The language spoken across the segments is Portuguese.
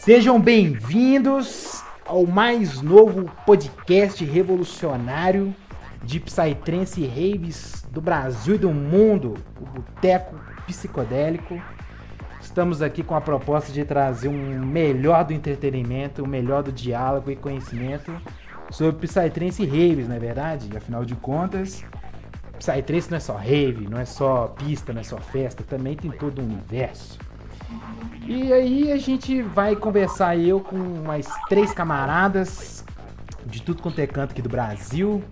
Sejam bem-vindos ao mais novo podcast revolucionário de Psytrance e Raves do Brasil e do mundo, o Boteco Psicodélico. Estamos aqui com a proposta de trazer um melhor do entretenimento, o um melhor do diálogo e conhecimento sobre Psytrance e Raves, não é verdade? Afinal de contas, Psytrance não é só rave, não é só pista, não é só festa, também tem todo um universo. E aí a gente vai conversar eu com mais três camaradas de tudo quanto é canto aqui do Brasil.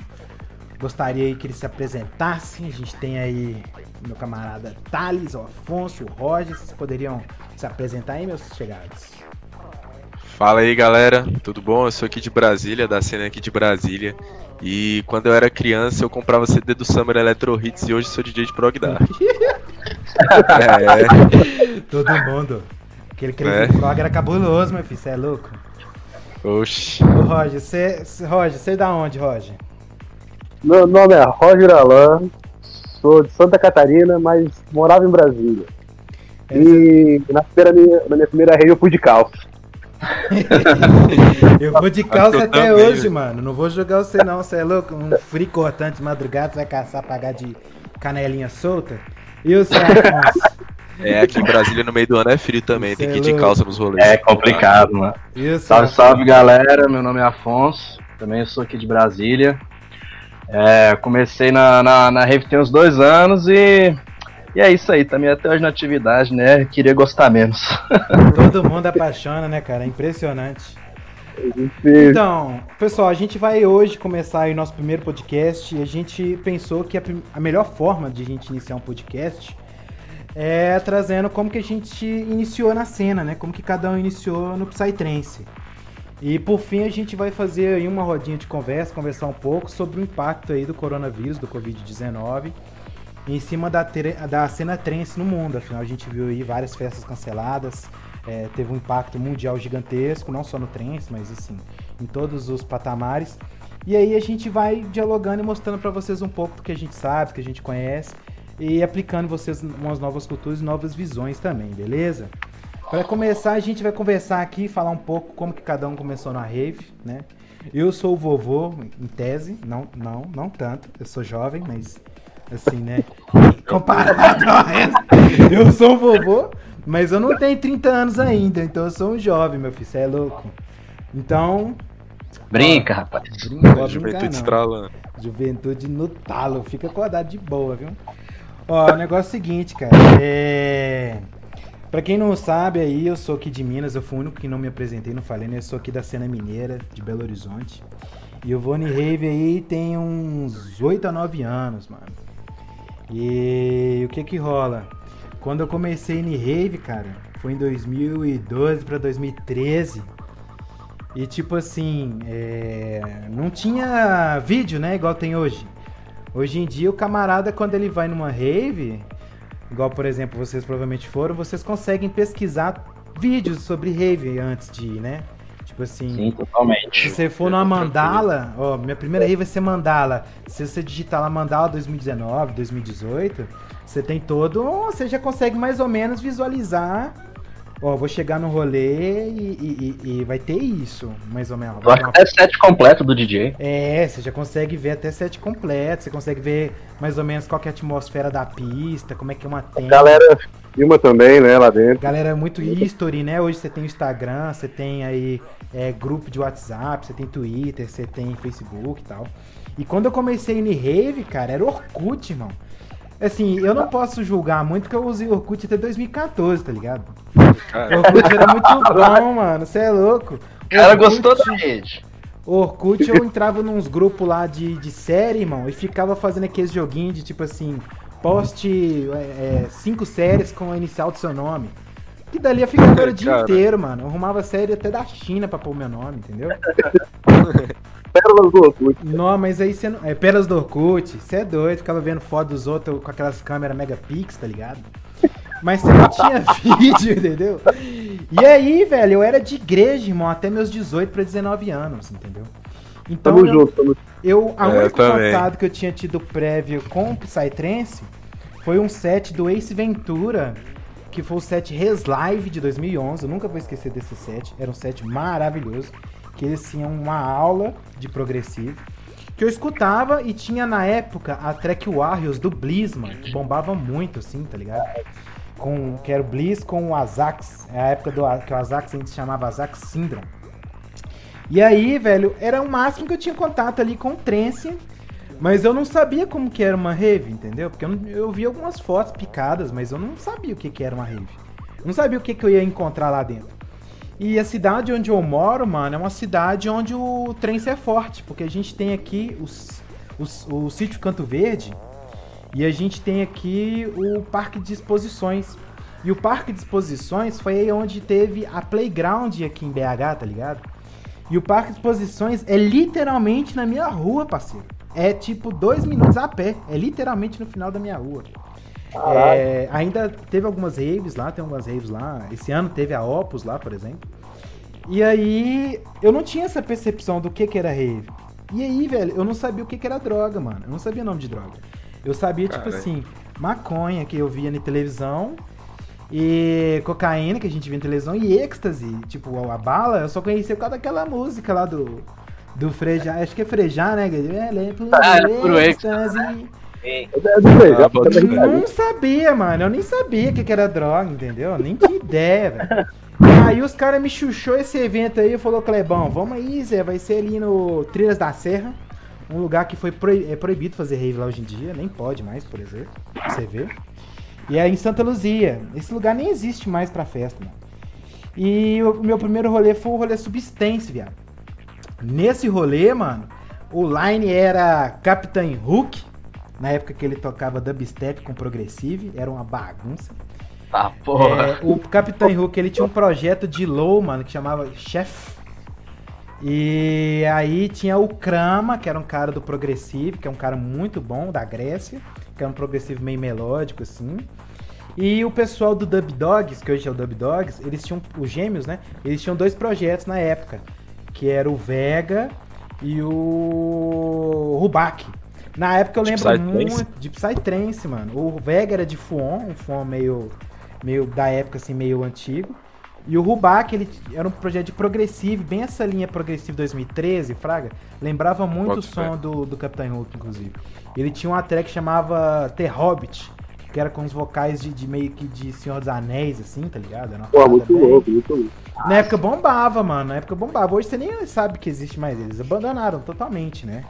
Gostaria que eles se apresentassem. A gente tem aí meu camarada Thales, o Afonso, o Roger. Vocês poderiam se apresentar aí, meus chegados? Fala aí, galera. Tudo bom? Eu sou aqui de Brasília, da cena aqui de Brasília. E quando eu era criança, eu comprava CD do Summer Electro Hits e hoje sou DJ de Prog Dark. é. Todo mundo. Aquele Crazy é. Frog era cabuloso, meu filho. Você é louco? Oxi. Ô, Roger, você, Roger, você é da onde, Roger? Meu nome é Roger Alain, sou de Santa Catarina, mas morava em Brasília. É, e na, primeira, na minha primeira rede eu fui de calça. eu vou de calça até também. hoje, mano. Não vou jogar você não, você é louco? Um frio cortante de madrugada, você vai caçar, pagar de canelinha solta? E o Afonso? É, aqui em Brasília no meio do ano é frio também, tem que ir de calça nos rolês. É complicado, mano. Isso, salve, salve galera, meu nome é Afonso, também sou aqui de Brasília. É, comecei na, na, na Rave tem uns dois anos e e é isso aí, também até hoje na atividade, né? Queria gostar menos. Todo mundo apaixona, né, cara? É impressionante. Então, pessoal, a gente vai hoje começar o nosso primeiro podcast e a gente pensou que a, a melhor forma de a gente iniciar um podcast é trazendo como que a gente iniciou na cena, né? Como que cada um iniciou no Psytrance. E por fim a gente vai fazer aí uma rodinha de conversa, conversar um pouco sobre o impacto aí do coronavírus, do Covid-19, em cima da, da cena trance no mundo. Afinal, a gente viu aí várias festas canceladas, é, teve um impacto mundial gigantesco, não só no trance, mas assim, em todos os patamares. E aí a gente vai dialogando e mostrando para vocês um pouco do que a gente sabe, do que a gente conhece e aplicando vocês umas novas culturas e novas visões também, beleza? Para começar, a gente vai conversar aqui, falar um pouco como que cada um começou na rave, né? Eu sou o vovô, em tese, não, não, não tanto. Eu sou jovem, mas assim, né? Comparado resto, eu sou um vovô, mas eu não tenho 30 anos ainda, então eu sou um jovem, meu filho, você é louco. Então. Brinca, ó, rapaz. Brinca, Juventude estralando. Juventude no talo, fica acordado de boa, viu? Ó, o negócio é o seguinte, cara. É. Pra quem não sabe aí, eu sou aqui de Minas, eu fui o único que não me apresentei, não falei, né? Eu sou aqui da cena mineira, de Belo Horizonte. E o Vone Rave aí tem uns 8 a 9 anos, mano. E o que que rola? Quando eu comecei em Rave, cara, foi em 2012 pra 2013. E tipo assim, é... não tinha vídeo, né? Igual tem hoje. Hoje em dia, o camarada, quando ele vai numa rave, igual por exemplo vocês provavelmente foram, vocês conseguem pesquisar vídeos sobre rave antes de ir, né? Tipo assim. Sim, totalmente. Se você for numa mandala, ó, minha primeira rave vai ser mandala. Se você digitar lá mandala 2019, 2018, você tem todo. Você já consegue mais ou menos visualizar ó, vou chegar no rolê e, e, e, vai ter isso, mais ou menos. Vai até set completo do DJ. É, você já consegue ver até set completo, você consegue ver mais ou menos qual é a atmosfera da pista, como é que é uma tenda. Galera filma também, né, lá dentro. Galera, é muito history, né? Hoje você tem o Instagram, você tem aí é, grupo de WhatsApp, você tem Twitter, você tem Facebook e tal. E quando eu comecei no Rave, cara, era Orkut, irmão. Assim, eu não posso julgar muito porque eu usei Orkut até 2014, tá ligado? O Orkut era muito bom, mano. Você é louco. O cara gostou da rede. Orkut, eu entrava nos grupos lá de, de série, irmão, e ficava fazendo aqueles joguinhos de tipo assim, poste é, é, cinco séries com a inicial do seu nome. Que dali eu ficava o dia inteiro, mano. Eu arrumava série até da China pra pôr meu nome, entendeu? Pérolas do Orkut. Não, mas aí você não. É Pérolas do Orkut, você é doido, ficava vendo foto dos outros com aquelas câmeras megapix, tá ligado? Mas você não tinha vídeo, entendeu? E aí, velho, eu era de igreja, irmão, até meus 18 para 19 anos, entendeu? Então, tamo eu, junto, tamo eu A é, único contato que eu tinha tido prévio com o Psytrance foi um set do Ace Ventura que foi o set Res Live de 2011. Eu nunca vou esquecer desse set. Era um set maravilhoso. Que eles tinham uma aula de progressivo. Que eu escutava e tinha na época a track Warriors do Bliss, mano. Que bombava muito, assim, tá ligado? Com, que era o Bliss com o Azax. É a época do, que o Azax a gente chamava Azax Syndrome. E aí, velho, era o máximo que eu tinha contato ali com o trance mas eu não sabia como que era uma rave, entendeu? Porque eu, eu vi algumas fotos picadas, mas eu não sabia o que, que era uma rave. Não sabia o que, que eu ia encontrar lá dentro. E a cidade onde eu moro, mano, é uma cidade onde o trem é forte, porque a gente tem aqui os, os, o sítio Canto Verde e a gente tem aqui o Parque de Exposições. E o Parque de Exposições foi aí onde teve a Playground aqui em BH, tá ligado? E o Parque de Exposições é literalmente na minha rua, parceiro é tipo dois minutos a pé. É literalmente no final da minha rua. É, ainda teve algumas raves lá, tem algumas raves lá. Esse ano teve a Opus lá, por exemplo. E aí eu não tinha essa percepção do que, que era rave. E aí, velho, eu não sabia o que, que era droga, mano. Eu não sabia o nome de droga. Eu sabia, tipo assim, maconha que eu via na televisão. E cocaína que a gente via na televisão. E êxtase, tipo, a bala, eu só conhecia por causa daquela música lá do do Frejá, acho que é Frejá, né? É, lembro. Ah, é pro Ah, não sabia, mano. Eu nem sabia o que, que era droga, entendeu? Nem tinha ideia, velho. Aí os caras me chuchou esse evento aí e falou, Clebão, vamos aí, Zé, vai ser ali no Trilhas da Serra. Um lugar que foi é proibido fazer rave lá hoje em dia, nem pode mais, por exemplo. Você vê. E é em Santa Luzia. Esse lugar nem existe mais pra festa, mano. E o meu primeiro rolê foi o rolê Substance, viado. Nesse rolê, mano, o line era Captain Hook, na época que ele tocava dubstep com progressive, era uma bagunça. Ah, porra. É, o Capitão Hook, ele tinha um projeto de low, mano, que chamava Chef. E aí tinha o Krama, que era um cara do progressive, que é um cara muito bom, da Grécia, que é um progressivo meio melódico, assim. E o pessoal do Dub Dogs, que hoje é o Dub Dogs, eles tinham, os gêmeos, né? Eles tinham dois projetos na época que era o Vega e o Rubac. Na época eu lembro Psy muito de Psytrance, mano. O Vega era de Fuon, um Fuon meio, meio da época assim, meio antigo. E o Rubac, ele era um projeto de progressivo, bem essa linha progressiva 2013, Fraga. Lembrava muito Pode o som do, do Capitão Hulk, inclusive. Ele tinha uma track que chamava The Hobbit, que era com os vocais de, de, meio que de Senhor dos Anéis, assim, tá ligado? Pô, muito bem... louco, muito louco. Na época bombava, mano. Na época bombava. Hoje você nem sabe que existe mais eles. Abandonaram totalmente, né?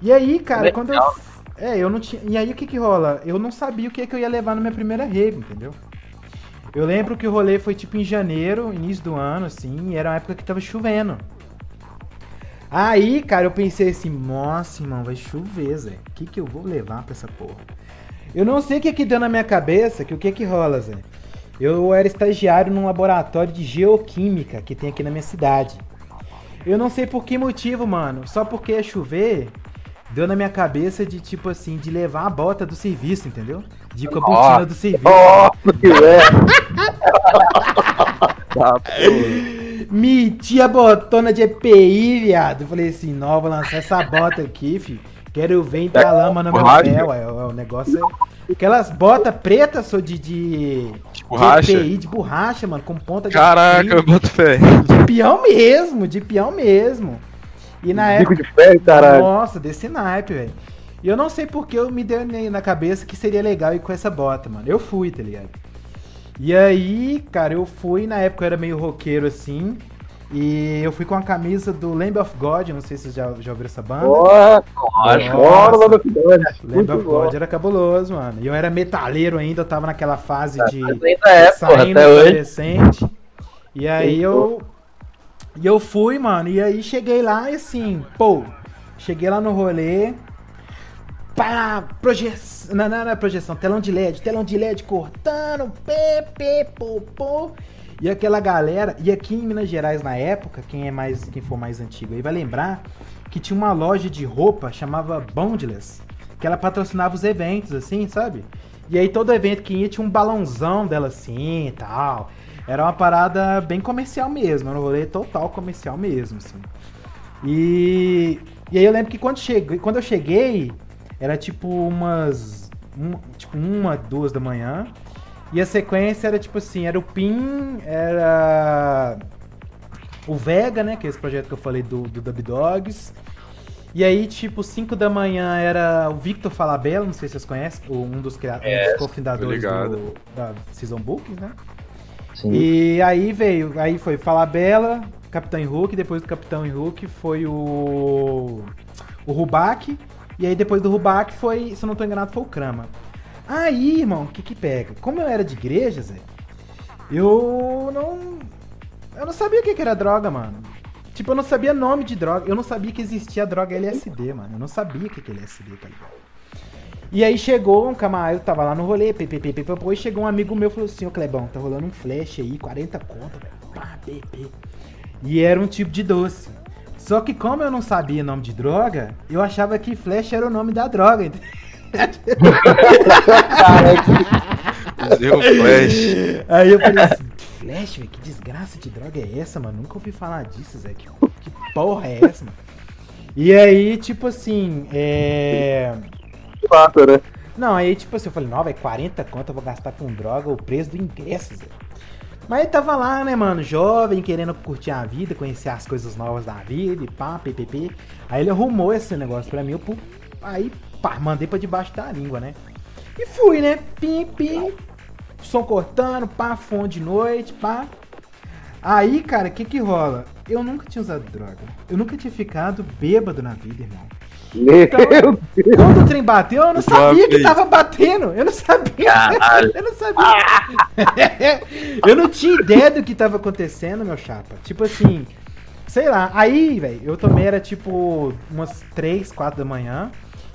E aí, cara, Legal. quando eu. É, eu não tinha. E aí o que que rola? Eu não sabia o que, que eu ia levar na minha primeira rave, entendeu? Eu lembro que o rolê foi tipo em janeiro, início do ano, assim, e era uma época que tava chovendo. Aí, cara, eu pensei assim, nossa, irmão, vai chover, Zé. O que que eu vou levar pra essa porra? Eu não sei o que que deu na minha cabeça, que o que que rola, Zé. Eu era estagiário num laboratório de geoquímica que tem aqui na minha cidade. Eu não sei por que motivo, mano. Só porque ia chover, deu na minha cabeça de tipo assim, de levar a bota do serviço, entendeu? De ir com a botina oh, do serviço. Oh, que tá, Meti a botona de EPI, viado. Eu falei assim, não, vou lançar essa bota aqui, filho. Quero ver a lama no meu pé, ué. O negócio é. Aquelas botas pretas, sou de, de, borracha. De, de borracha, mano, com ponta de. Caraca, eu boto fé. De peão mesmo, de peão mesmo. E na Bico época. de ferro, caralho. Nossa, desse naipe, velho. E eu não sei porque eu me deu na cabeça que seria legal ir com essa bota, mano. Eu fui, tá ligado? E aí, cara, eu fui, na época eu era meio roqueiro assim. E eu fui com a camisa do Lamb of God, não sei se vocês já, já ouviram essa banda. Nossa, Lamb of God. Lamb of God era cabuloso, mano. E eu era metaleiro ainda, eu tava naquela fase de é, saindo adolescente. E aí eu. E eu fui, mano, e aí cheguei lá e assim, pô, cheguei lá no rolê. Pá, projeção. Não, não, não é projeção, telão de LED, telão de LED cortando, pê, pô, pô. E aquela galera, e aqui em Minas Gerais na época, quem é mais, quem for mais antigo aí vai lembrar que tinha uma loja de roupa chamava Bondless, que ela patrocinava os eventos assim, sabe? E aí todo evento que ia tinha um balãozão dela assim e tal. Era uma parada bem comercial mesmo, era um rolê total comercial mesmo, assim. E, e aí eu lembro que quando, cheguei, quando eu cheguei, era tipo umas. Um, tipo uma, duas da manhã. E a sequência era tipo assim, era o Pin, era o Vega, né? Que é esse projeto que eu falei do, do Dub Dogs. E aí, tipo, 5 da manhã era o Victor Falabella, não sei se vocês conhecem, um dos, é, um cofundadores do, da Season Books, né? Sim. E aí veio, aí foi Falabella, Capitão Hulk, depois do Capitão Hulk foi o. o Rubac, e aí depois do Rubac foi, se eu não tô enganado, foi o Krama. Aí, irmão, o que que pega? Como eu era de igreja, Zé, eu não. Eu não sabia o que, que era droga, mano. Tipo, eu não sabia nome de droga. Eu não sabia que existia droga LSD, mano. Eu não sabia o que, que é LSD, tá ligado? E aí chegou um camarada, eu tava lá no rolê, ppp, e chegou um amigo meu e falou assim, ô Clebão, tá rolando um flash aí, 40 conto, velho. Pá, pp. E era um tipo de doce. Só que como eu não sabia nome de droga, eu achava que flash era o nome da droga, entendeu? Deu flash. Aí eu falei assim, flash, velho, que desgraça de droga é essa, mano? Nunca ouvi falar disso, Zé. Que, que porra é essa, mano? E aí, tipo assim, é. Fato, né? Não, aí, tipo assim, eu falei, não, velho, 40 conto eu vou gastar com droga, o preço do ingresso, Zé. Mas ele tava lá, né, mano, jovem, querendo curtir a vida, conhecer as coisas novas da vida e pá, ppp. Aí ele arrumou esse negócio pra mim, eu, aí, pá, mandei pra debaixo da língua, né? E fui, né? Pim, pim, som cortando, pá, fone de noite, pá. Aí, cara, o que que rola? Eu nunca tinha usado droga. Eu nunca tinha ficado bêbado na vida, irmão. Então, quando o trem bateu, eu não sabia que tava batendo. Eu não sabia. Eu não sabia. eu não tinha ideia do que tava acontecendo, meu chapa. Tipo assim, sei lá. Aí, velho, eu tomei, era tipo umas 3, 4 da manhã.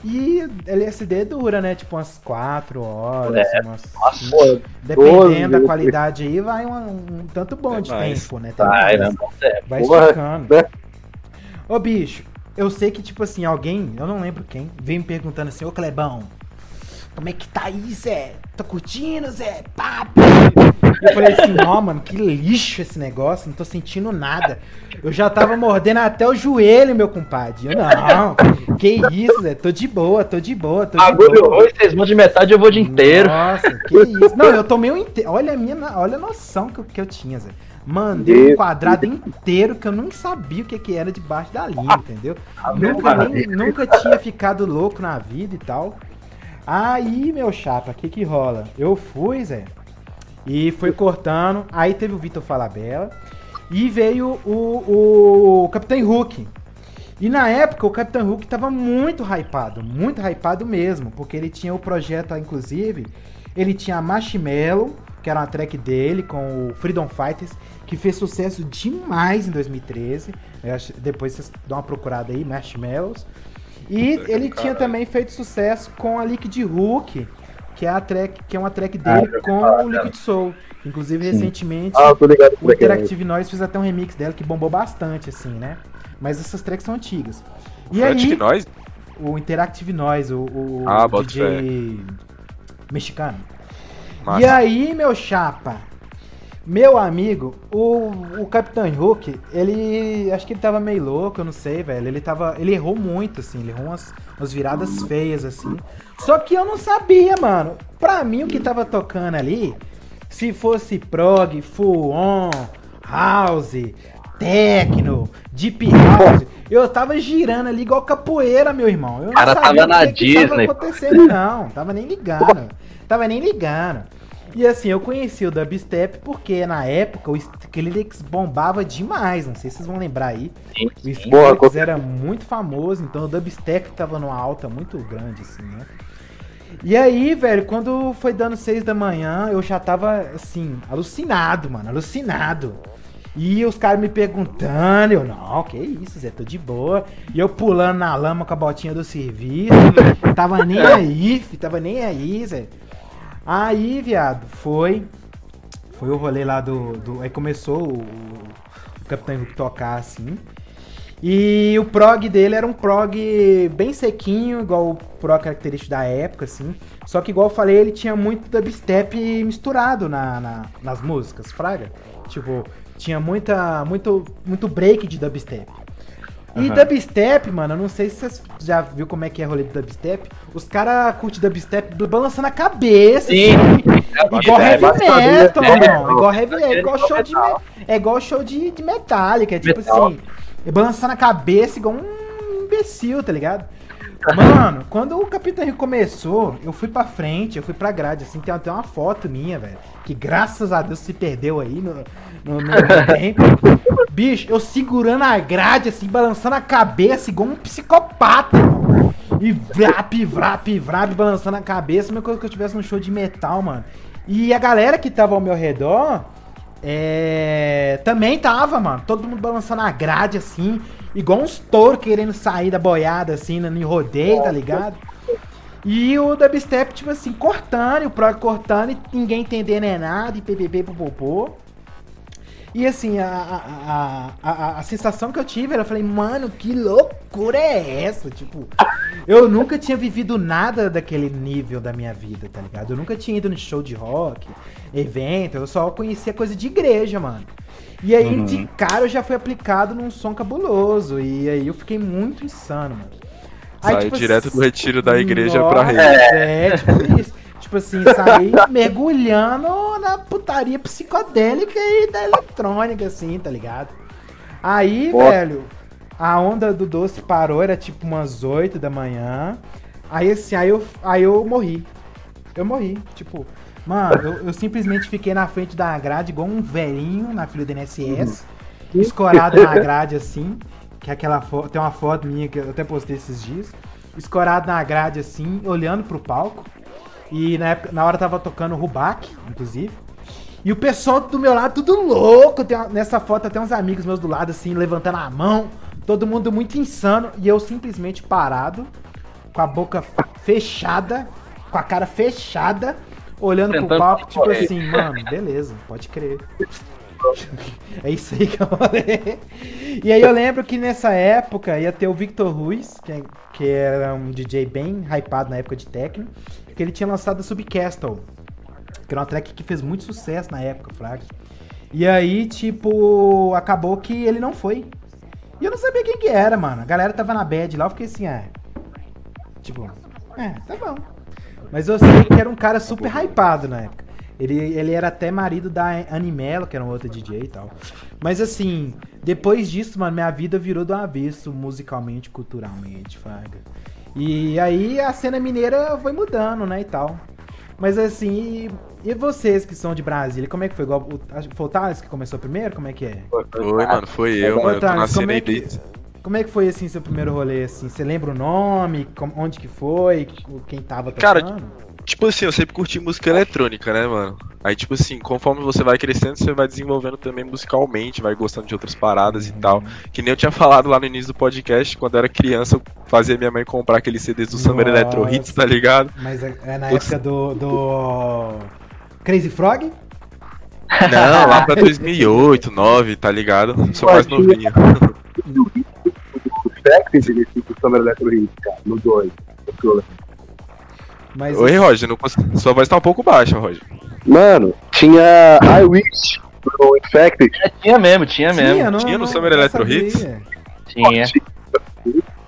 E LSD dura, né? Tipo umas 4 horas. É, umas, nossa, dependendo 12, da qualidade aí, vai um, um tanto bom é de mais. tempo, né? Vai, né? vai esticando. Né? Ô, bicho, eu sei que, tipo assim, alguém, eu não lembro quem, veio me perguntando assim, ô Clebão, como é que tá aí, Zé? Tá curtindo, Zé? Papo! Eu falei assim, ó, mano, que lixo esse negócio, não tô sentindo nada. Eu já tava mordendo até o joelho, meu compadre. Eu, não, que isso, Zé? Tô de boa, tô de boa, tô de Agulho boa. Agulho vocês vão de metade, eu vou de inteiro. Nossa, que isso. Não, eu tomei um inteiro. Olha a minha, olha a noção que eu, que eu tinha, Zé. Mandei um quadrado inteiro que eu não sabia o que, que era debaixo da linha, entendeu? nunca, nem, nunca tinha ficado louco na vida e tal. Aí, meu chapa, o que que rola? Eu fui, Zé, e foi cortando. Aí teve o Vitor Falabella. E veio o, o Capitão Hulk. E na época o Capitão Hulk tava muito hypado, muito hypado mesmo, porque ele tinha o projeto, inclusive, ele tinha a Marshmallow, que era uma track dele com o Freedom Fighters, que fez sucesso demais em 2013. Depois vocês dão uma procurada aí, Marshmallows. E ele tinha também feito sucesso com a Liquid Hook, que é a track, que é uma track dele ah, com o Liquid Soul. Inclusive, Sim. recentemente, ah, ligado, o Interactive Noise fez até um remix dela que bombou bastante, assim, né? Mas essas tracks são antigas. E aí, Noise? o Interactive Noise, o, o ah, DJ mexicano. E aí, meu chapa, meu amigo, o, o Capitão Hulk, ele. Acho que ele tava meio louco, eu não sei, velho. Ele tava. Ele errou muito, assim. Ele errou umas, umas viradas feias, assim. Só que eu não sabia, mano. Pra mim, o que tava tocando ali, se fosse prog, full on, house, techno, deep house, eu tava girando ali igual capoeira, meu irmão. Eu não cara sabia tava na que Disney. tava acontecendo, não. Tava nem ligando. Tava nem ligando. E assim, eu conheci o dubstep porque na época o Skrillex bombava demais, não sei se vocês vão lembrar aí. Sim, sim. O Skrillex era muito famoso, então o dubstep tava numa alta muito grande, assim, né? E aí, velho, quando foi dando seis da manhã, eu já tava, assim, alucinado, mano, alucinado. E os caras me perguntando, eu, não, que isso, Zé, tô de boa. E eu pulando na lama com a botinha do serviço, tava nem aí, tava nem aí, Zé. Aí, viado, foi. Foi o rolê lá do. do aí começou o, o Capitão Hulk tocar assim. E o prog dele era um prog bem sequinho, igual o prog característico da época, assim. Só que, igual eu falei, ele tinha muito dubstep misturado na, na, nas músicas, fraga. Tipo, tinha muita, muito, muito break de dubstep. E uhum. dubstep, mano, eu não sei se você já viu como é que é rolê de dubstep. Os caras curtem dubstep balançando a cabeça. Sim. Assim, igual é, heavy metal, é, mano. Igual heavy. É igual show de, é igual show de, de metálica. É tipo metal. assim, balançando a cabeça igual um imbecil, tá ligado? Mano, quando o Capitão Rio começou, eu fui pra frente, eu fui pra grade, assim, tem até uma foto minha, velho. Que graças a Deus se perdeu aí no, no, no tempo. Bicho, eu segurando a grade, assim, balançando a cabeça, igual um psicopata, irmão. E vrap, vrap, vrap, balançando a cabeça, a mesma coisa que eu tivesse num show de metal, mano. E a galera que tava ao meu redor, é... também tava, mano. Todo mundo balançando a grade, assim. Igual uns touros querendo sair da boiada, assim, no rodeio, tá ligado? E o dubstep, tipo assim, cortando, e o prog cortando, e ninguém entendendo é nada, e ppp, popopô. E assim, a, a, a, a, sensação que eu tive era, eu falei, mano, que loucura é essa? Tipo, eu nunca tinha vivido nada daquele nível da minha vida, tá ligado? Eu nunca tinha ido no show de rock, evento, eu só conhecia coisa de igreja, mano. E aí, uhum. de cara, eu já fui aplicado num som cabuloso. E aí eu fiquei muito insano, mano. Aí, Saiu tipo, direto do retiro da igreja nossa, pra rede. É, tipo isso. tipo assim, saí mergulhando na putaria psicodélica e da eletrônica, assim, tá ligado? Aí, Pô. velho, a onda do doce parou, era tipo umas 8 da manhã. Aí assim, aí eu, aí eu morri. Eu morri, tipo, Mano, eu, eu, simplesmente fiquei na frente da grade igual um velhinho na fila do NSS, uhum. escorado na grade assim, que é aquela foto, tem uma foto minha que eu até postei esses dias, escorado na grade assim, olhando pro palco. E na, época, na hora tava tocando Rubac, inclusive. E o pessoal do meu lado tudo louco. Tem, nessa foto até uns amigos meus do lado assim, levantando a mão, todo mundo muito insano e eu simplesmente parado, com a boca fechada, com a cara fechada olhando Tentando pro papo, tipo correr. assim, mano, beleza, pode crer. é isso aí que eu falei. E aí eu lembro que nessa época ia ter o Victor Ruiz, que, é, que era um DJ bem hypado na época de techno, que ele tinha lançado a Subcastle, que era uma track que fez muito sucesso na época, Fraga. E aí, tipo, acabou que ele não foi. E eu não sabia quem que era, mano. A galera tava na bad lá, eu fiquei assim, ah. Tipo, é, tá bom. Mas eu sei que era um cara super hypado na época. Ele, ele era até marido da Animelo, que era uma outra DJ e tal. Mas assim, depois disso, mano, minha vida virou do avesso, musicalmente, culturalmente, Fraga. E aí a cena mineira foi mudando, né, e tal. Mas assim, e, e vocês que são de Brasília, como é que foi? Foi o Thales que começou primeiro? Como é que é? Foi, mano, foi eu, mano. Eu tô na cena é que... Como é que foi, assim, seu primeiro rolê, assim? Você lembra o nome? Onde que foi? Quem tava tocando? Cara, tipo assim, eu sempre curti música eletrônica, né, mano? Aí, tipo assim, conforme você vai crescendo, você vai desenvolvendo também musicalmente, vai gostando de outras paradas uhum. e tal. Que nem eu tinha falado lá no início do podcast, quando eu era criança, eu fazia minha mãe comprar aqueles CDs do Summer Electro Hits, tá ligado? Mas é, é na época do, do... Crazy Frog? Não, lá pra 2008, 2009, tá ligado? Sou mais novinho. Spectre desse do Summer Electro cara, no 2. Mas Oi, Roger, não consigo... sua voz tá um pouco baixa, Roger. Mano, tinha I Wish pro Infected. É, tinha mesmo, tinha mesmo. Tinha, não, tinha no Summer Electro Hits? Tinha.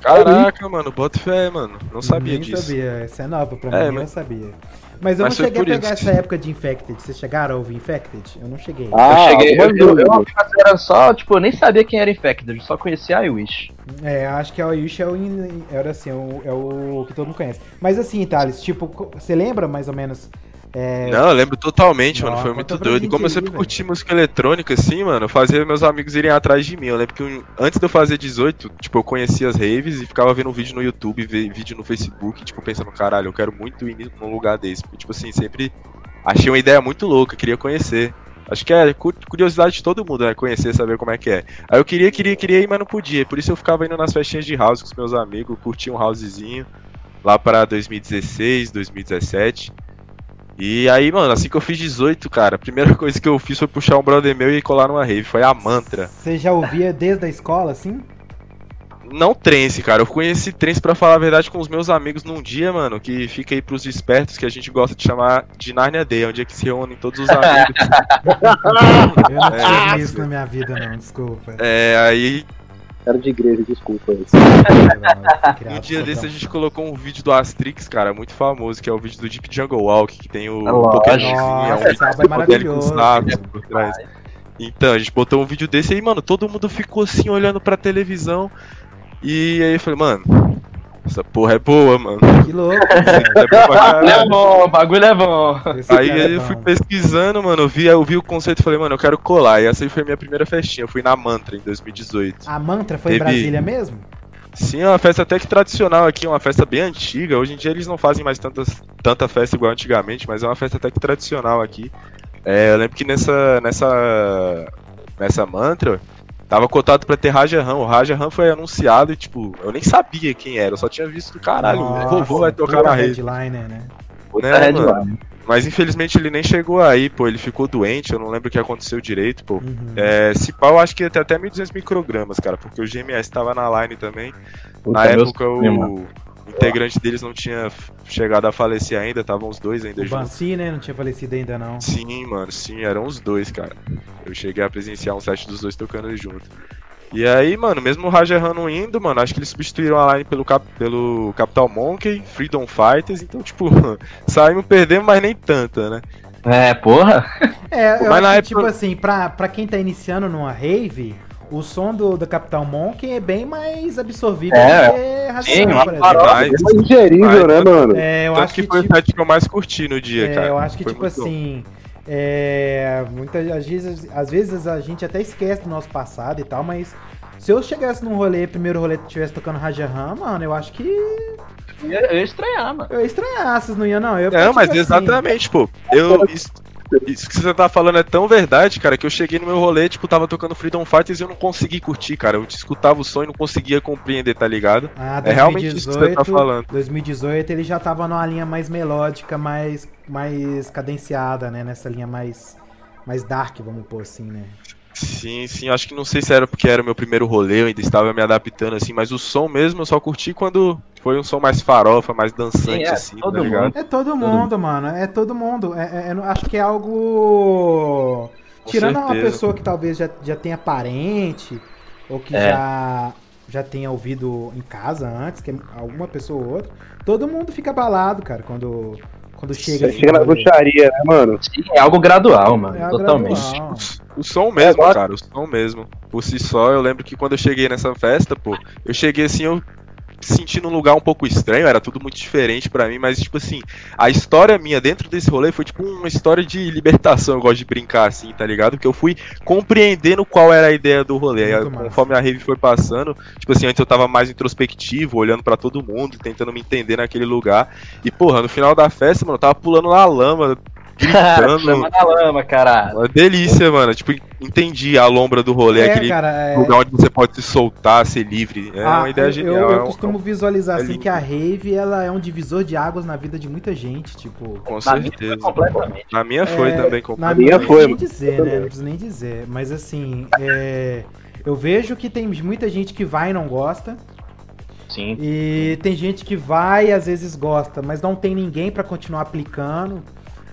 Caraca, mano, bota fé, mano. Não sabia Nem disso. sabia, essa é nova pra é, mim, mas... eu sabia. Mas eu Mas não cheguei a pegar essa época de Infected. Vocês chegaram a ouvir Infected? Eu não cheguei. Ah, eu cheguei. Eu, eu, eu, era só, tipo, eu nem sabia quem era Infected, só conhecia a iWish. É, acho que a iWish é o, era assim, é o, é o que todo mundo conhece. Mas assim, Thales, tipo, você lembra mais ou menos é... Não, eu lembro totalmente, mano. Foi muito doido. Como eu sempre aí, curti música eletrônica, assim, mano, eu fazia meus amigos irem atrás de mim. Eu lembro que um, antes de eu fazer 18, tipo, eu conhecia as raves e ficava vendo vídeo no YouTube, vídeo no Facebook, tipo, pensando, caralho, eu quero muito ir num lugar desse. Porque, tipo assim, sempre achei uma ideia muito louca, queria conhecer. Acho que é curiosidade de todo mundo, né? Conhecer, saber como é que é. Aí eu queria, queria, queria ir, mas não podia. Por isso eu ficava indo nas festinhas de house com os meus amigos, curtia um housezinho lá para 2016, 2017. E aí, mano, assim que eu fiz 18, cara, a primeira coisa que eu fiz foi puxar um brother meu e colar numa rave. Foi a mantra. Você já ouvia desde a escola, assim? Não trance, cara. Eu conheci trance para falar a verdade com os meus amigos num dia, mano, que fica aí pros espertos, que a gente gosta de chamar de Narnia Day, é um dia que se reúnem todos os amigos. eu não tinha é, isso na minha vida, não, desculpa. É, aí Era de igreja, desculpa. um dia desse a gente colocou um vídeo do Astrix, cara, muito famoso, que é o vídeo do Deep Jungle Walk, que tem o é Pokémon, é um é maravilhoso. por trás. Então, a gente botou um vídeo desse aí, mano, todo mundo ficou assim olhando pra televisão. E aí eu falei, mano, essa porra é boa, mano. Que louco. É, é bom, o bagulho é bom. Esse aí é eu fui pesquisando, mano, eu vi, eu vi o conceito e falei, mano, eu quero colar. E essa aí foi a minha primeira festinha. Eu fui na Mantra em 2018. A Mantra foi Teve... em Brasília mesmo? Sim, é uma festa até que tradicional aqui, uma festa bem antiga. Hoje em dia eles não fazem mais tantas, tanta festa igual antigamente, mas é uma festa até que tradicional aqui. É, eu lembro que nessa, nessa, nessa mantra, Tava cotado pra ter Raja Ram. O Raja Ram foi anunciado e, tipo, eu nem sabia quem era, eu só tinha visto, caralho, Nossa, o vovô vai tocar na rede. Headliner, né? né? Mas infelizmente ele nem chegou aí, pô, ele ficou doente, eu não lembro o que aconteceu direito, pô. Uhum. É, se pau, eu acho que ia ter até 1.200 microgramas, cara, porque o GMS tava na line também. Puta, na época o, o integrante deles não tinha chegado a falecer ainda, estavam os dois ainda o juntos. Bansi, né? Não tinha falecido ainda não. Sim, mano, sim, eram os dois, cara. Eu cheguei a presenciar um set dos dois tocando junto. E aí, mano, mesmo o Rajahan não indo, mano, acho que eles substituíram a line pelo, cap pelo Capital Monkey, Freedom Fighters, então, tipo, saímos perdendo, mas nem tanta, né? É, porra. É, eu mas acho que, época... tipo assim, pra, pra quem tá iniciando numa rave, o som do, do Capitão Monk é bem mais absorvível é, do que Racional, uma mais, é mais ingerível, né, mano? É, eu Tanto acho que, que foi tipo, o set que eu mais curti no dia, é, cara. Eu acho que, foi tipo assim... É, muitas às vezes, às vezes a gente até esquece do nosso passado e tal, mas se eu chegasse num rolê, primeiro rolê que tivesse tocando Rajahan, mano, eu acho que. Eu ia estranhar, mano. Eu ia estranhar, vocês não iam, não. Eu, não, tipo mas assim... exatamente, pô. Eu. Isso que você tá falando é tão verdade, cara, que eu cheguei no meu rolê, tipo, tava tocando Freedom Fighters e eu não consegui curtir, cara. Eu escutava o som e não conseguia compreender, tá ligado? Ah, 2018, é realmente isso que você tá falando. 2018 ele já tava numa linha mais melódica, mais, mais cadenciada, né? Nessa linha mais, mais dark, vamos pôr assim, né? Sim, sim, acho que não sei se era porque era o meu primeiro rolê, eu ainda estava me adaptando assim, mas o som mesmo eu só curti quando foi um som mais farofa, mais dançante, sim, é, assim, tá ligado? É todo mundo, todo mano, é todo mundo. É, é, é acho que é algo. Com Tirando certeza. uma pessoa que talvez já, já tenha parente, ou que é. já, já tenha ouvido em casa antes, que é alguma pessoa ou outra, todo mundo fica abalado, cara, quando quando chega. Assim, chega na bruxaria, né, mano? Sim, é algo gradual, mano. É totalmente. Gradual. O som mesmo, é, cara, o som mesmo. Por si só, eu lembro que quando eu cheguei nessa festa, pô, eu cheguei assim, eu senti num lugar um pouco estranho, era tudo muito diferente para mim, mas tipo assim, a história minha dentro desse rolê foi tipo uma história de libertação, eu gosto de brincar assim, tá ligado? Porque eu fui compreendendo qual era a ideia do rolê. Aí, conforme a rave foi passando, tipo assim, antes eu tava mais introspectivo, olhando para todo mundo, tentando me entender naquele lugar. E porra, no final da festa, mano, eu tava pulando na lama, gritando. lama na lama, caralho. Uma delícia, mano. Tipo, entendi a lombra do rolê, é, aquele cara, é... lugar onde você pode se soltar, ser livre. É ah, uma ideia eu, genial. Eu, eu é costumo visualizar é assim que a rave ela é um divisor de águas na vida de muita gente, tipo. Com certeza. Completamente. Na minha foi é, também completamente. Na minha foi. Não preciso nem dizer, né? Não preciso nem dizer. Mas assim, é, eu vejo que tem muita gente que vai e não gosta. Sim. E tem gente que vai e às vezes gosta, mas não tem ninguém para continuar aplicando.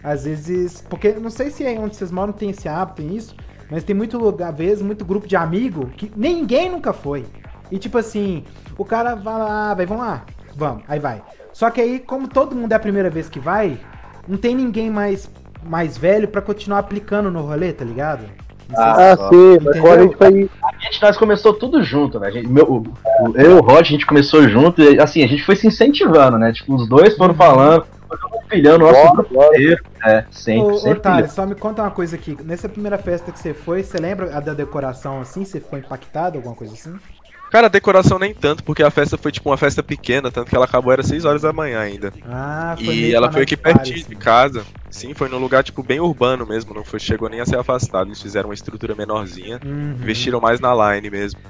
Às vezes. Porque não sei se é onde vocês moram tem esse hábito, tem isso. Mas tem muito lugar, às vezes, muito grupo de amigo que ninguém nunca foi. E tipo assim, o cara vai lá, vai, vamos lá, vamos, aí vai. Só que aí, como todo mundo é a primeira vez que vai, não tem ninguém mais, mais velho para continuar aplicando no rolê, tá ligado? Ah, sim, mas a gente foi. A gente nós começou tudo junto, né? Gente, meu, o, eu e o Rod, a gente começou junto e assim, a gente foi se incentivando, né? Tipo, os dois foram uhum. falando, pilhando o nosso grupo inteiro. É, sempre, ô, sempre. Otário, só me conta uma coisa aqui. Nessa primeira festa que você foi, você lembra a da decoração assim? Você ficou impactado, alguma coisa assim? Cara, a decoração nem tanto, porque a festa foi tipo uma festa pequena, tanto que ela acabou era 6 horas da manhã ainda. Ah, foi E ela foi aqui pertinho assim. de casa. Sim, foi num lugar tipo bem urbano mesmo, não foi, chegou nem a ser afastado. Eles fizeram uma estrutura menorzinha, uhum. investiram mais na line mesmo.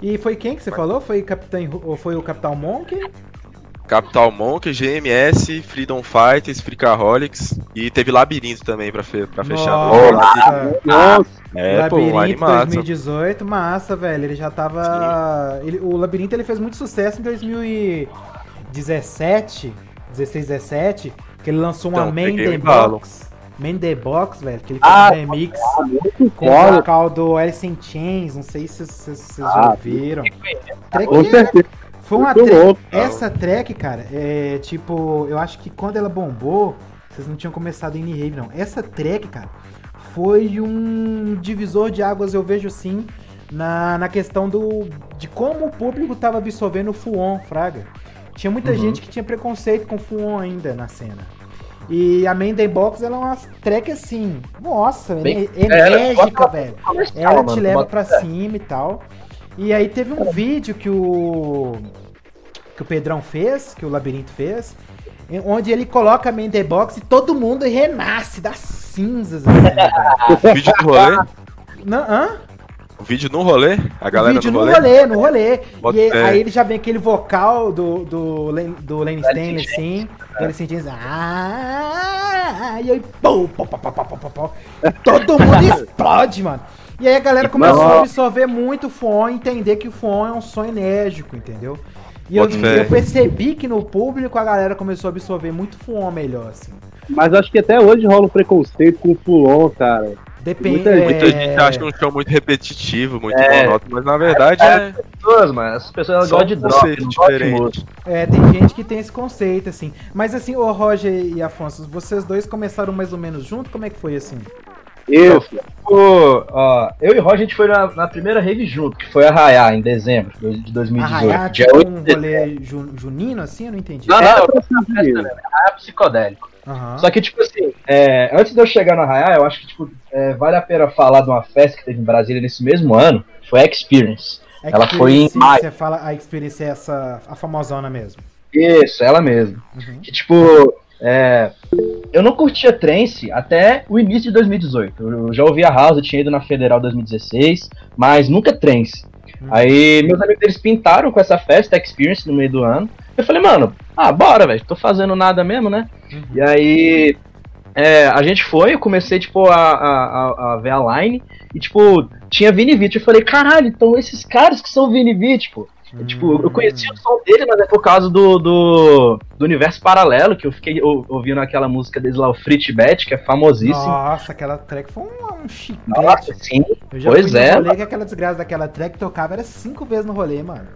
E foi quem que você falou? Foi, Capitão, foi o Capitão Monk? Capital Monk, GMS, Freedom Fighters, Freakaholics e teve Labirinto também pra, fe pra fechar. Nossa! Nossa. É, Labirinto pô, animaço. 2018, massa, velho. Ele já tava. Ele, o Labirinto ele fez muito sucesso em 2017, 16, 17, que ele lançou uma então, Main The Box. Man the Box, velho, que ele fez ah, um remix ah, com o vocal do Alice in Chains, não sei se vocês ah, já ouviram. Com certeza. Foi uma track. Essa track, cara, é tipo, eu acho que quando ela bombou, vocês não tinham começado em Rave, não. Essa track, cara, foi um divisor de águas, eu vejo sim, na, na questão do de como o público tava absorvendo o Fuon, Fraga. Tinha muita uhum. gente que tinha preconceito com o Fuon ainda na cena. E a Menden Box ela é uma track assim, nossa, Bem, enérgica, é, velho. Ela te leva pra cima e tal. E aí teve um vídeo que o que o Pedrão fez, que o Labirinto fez, onde ele coloca a Menden Box e todo mundo renasce das cinzas. Assim, vídeo do rolê? Não, hã? O vídeo no rolê? A galera o vídeo no rolê? no rolê, no rolê. Bota e aí ele já vem aquele vocal do, do, do Lane Stanley, assim. É. Ele sentindo assim, ah, e aí, pum, pum, pum, pum, pum, pum, pum, todo mundo explode, mano. E aí a galera começou a absorver muito o Fon, entender que o Fon é um som enérgico, entendeu? E eu, eu, percebi que no público a galera começou a absorver muito Fuon melhor, assim. Mas acho que até hoje rola um preconceito com o Fulon, cara. Depende. Muita, é... muita gente acha que é um show muito repetitivo, muito é... monótono, mas na verdade é. é... pessoas, mano, as pessoas gostam de drop, diferente. É, tem gente que tem esse conceito, assim. Mas assim, o Roger e Afonso, vocês dois começaram mais ou menos junto? Como é que foi assim? Isso. ó, eu e o Roger, a gente foi na, na primeira rave junto, que foi a Raiá, em dezembro de 2018. Arraiá, tipo um rolê junino, assim? Eu não entendi. Não, não, é, não, não, é psicodélico. Uhum. Só que, tipo assim, é, antes de eu chegar no Arraiá, eu acho que, tipo, é, vale a pena falar de uma festa que teve em Brasília nesse mesmo ano, foi a Experience. Experience ela foi em maio. Você fala a Experience é essa, a famosona mesmo. Isso, ela mesmo. Uhum. Que, tipo, é, eu não curtia trance até o início de 2018. Eu já ouvia House, eu tinha ido na Federal 2016, mas nunca trance. Uhum. Aí meus amigos eles pintaram com essa festa Experience no meio do ano. Eu falei, mano, ah, bora, velho, tô fazendo nada mesmo, né? Uhum. E aí é, a gente foi, eu comecei, tipo, a, a, a ver a line, e, tipo, tinha Vini Vit. Eu falei, caralho, então esses caras que são Vini Vit, tipo, Hum. Tipo, eu conheci o som dele, mas é por causa do, do, do universo paralelo, que eu fiquei ouvindo aquela música deles lá, o Frit Bet, que é famosíssimo. Nossa, aquela track foi um, um chiclete. Nossa, sim. Eu já pois é. rolê que aquela desgraça daquela track tocava era cinco vezes no rolê, mano.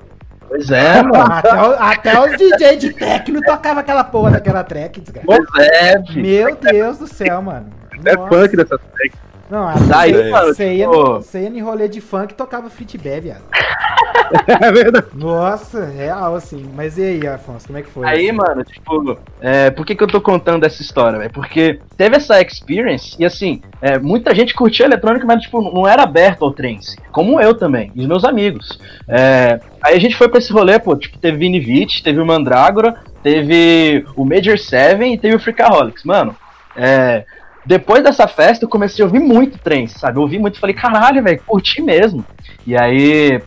Pois é, mano. Até, até os DJ de techno tocava aquela porra daquela track, desgraça. Pois é, filho. Meu Deus do céu, mano. É funk dessa track. Não, Daí, você, mano, tipo... em rolê de funk e tocava Fit Bear, viado. é verdade. Nossa, real, assim. Mas e aí, Afonso, como é que foi? Aí, assim? mano, tipo, é, por que, que eu tô contando essa história, velho? Porque teve essa experience e, assim, é, muita gente curtia eletrônica, mas, tipo, não era aberto ao trance. Como eu também, e os meus amigos. É, aí a gente foi pra esse rolê, pô, tipo, teve Vinivit, teve o Mandrágora, teve o Major Seven e teve o Freakaholics. Mano, é depois dessa festa, eu comecei a ouvir muito trance, sabe? Eu ouvi muito e falei, caralho, velho, curti mesmo. E aí,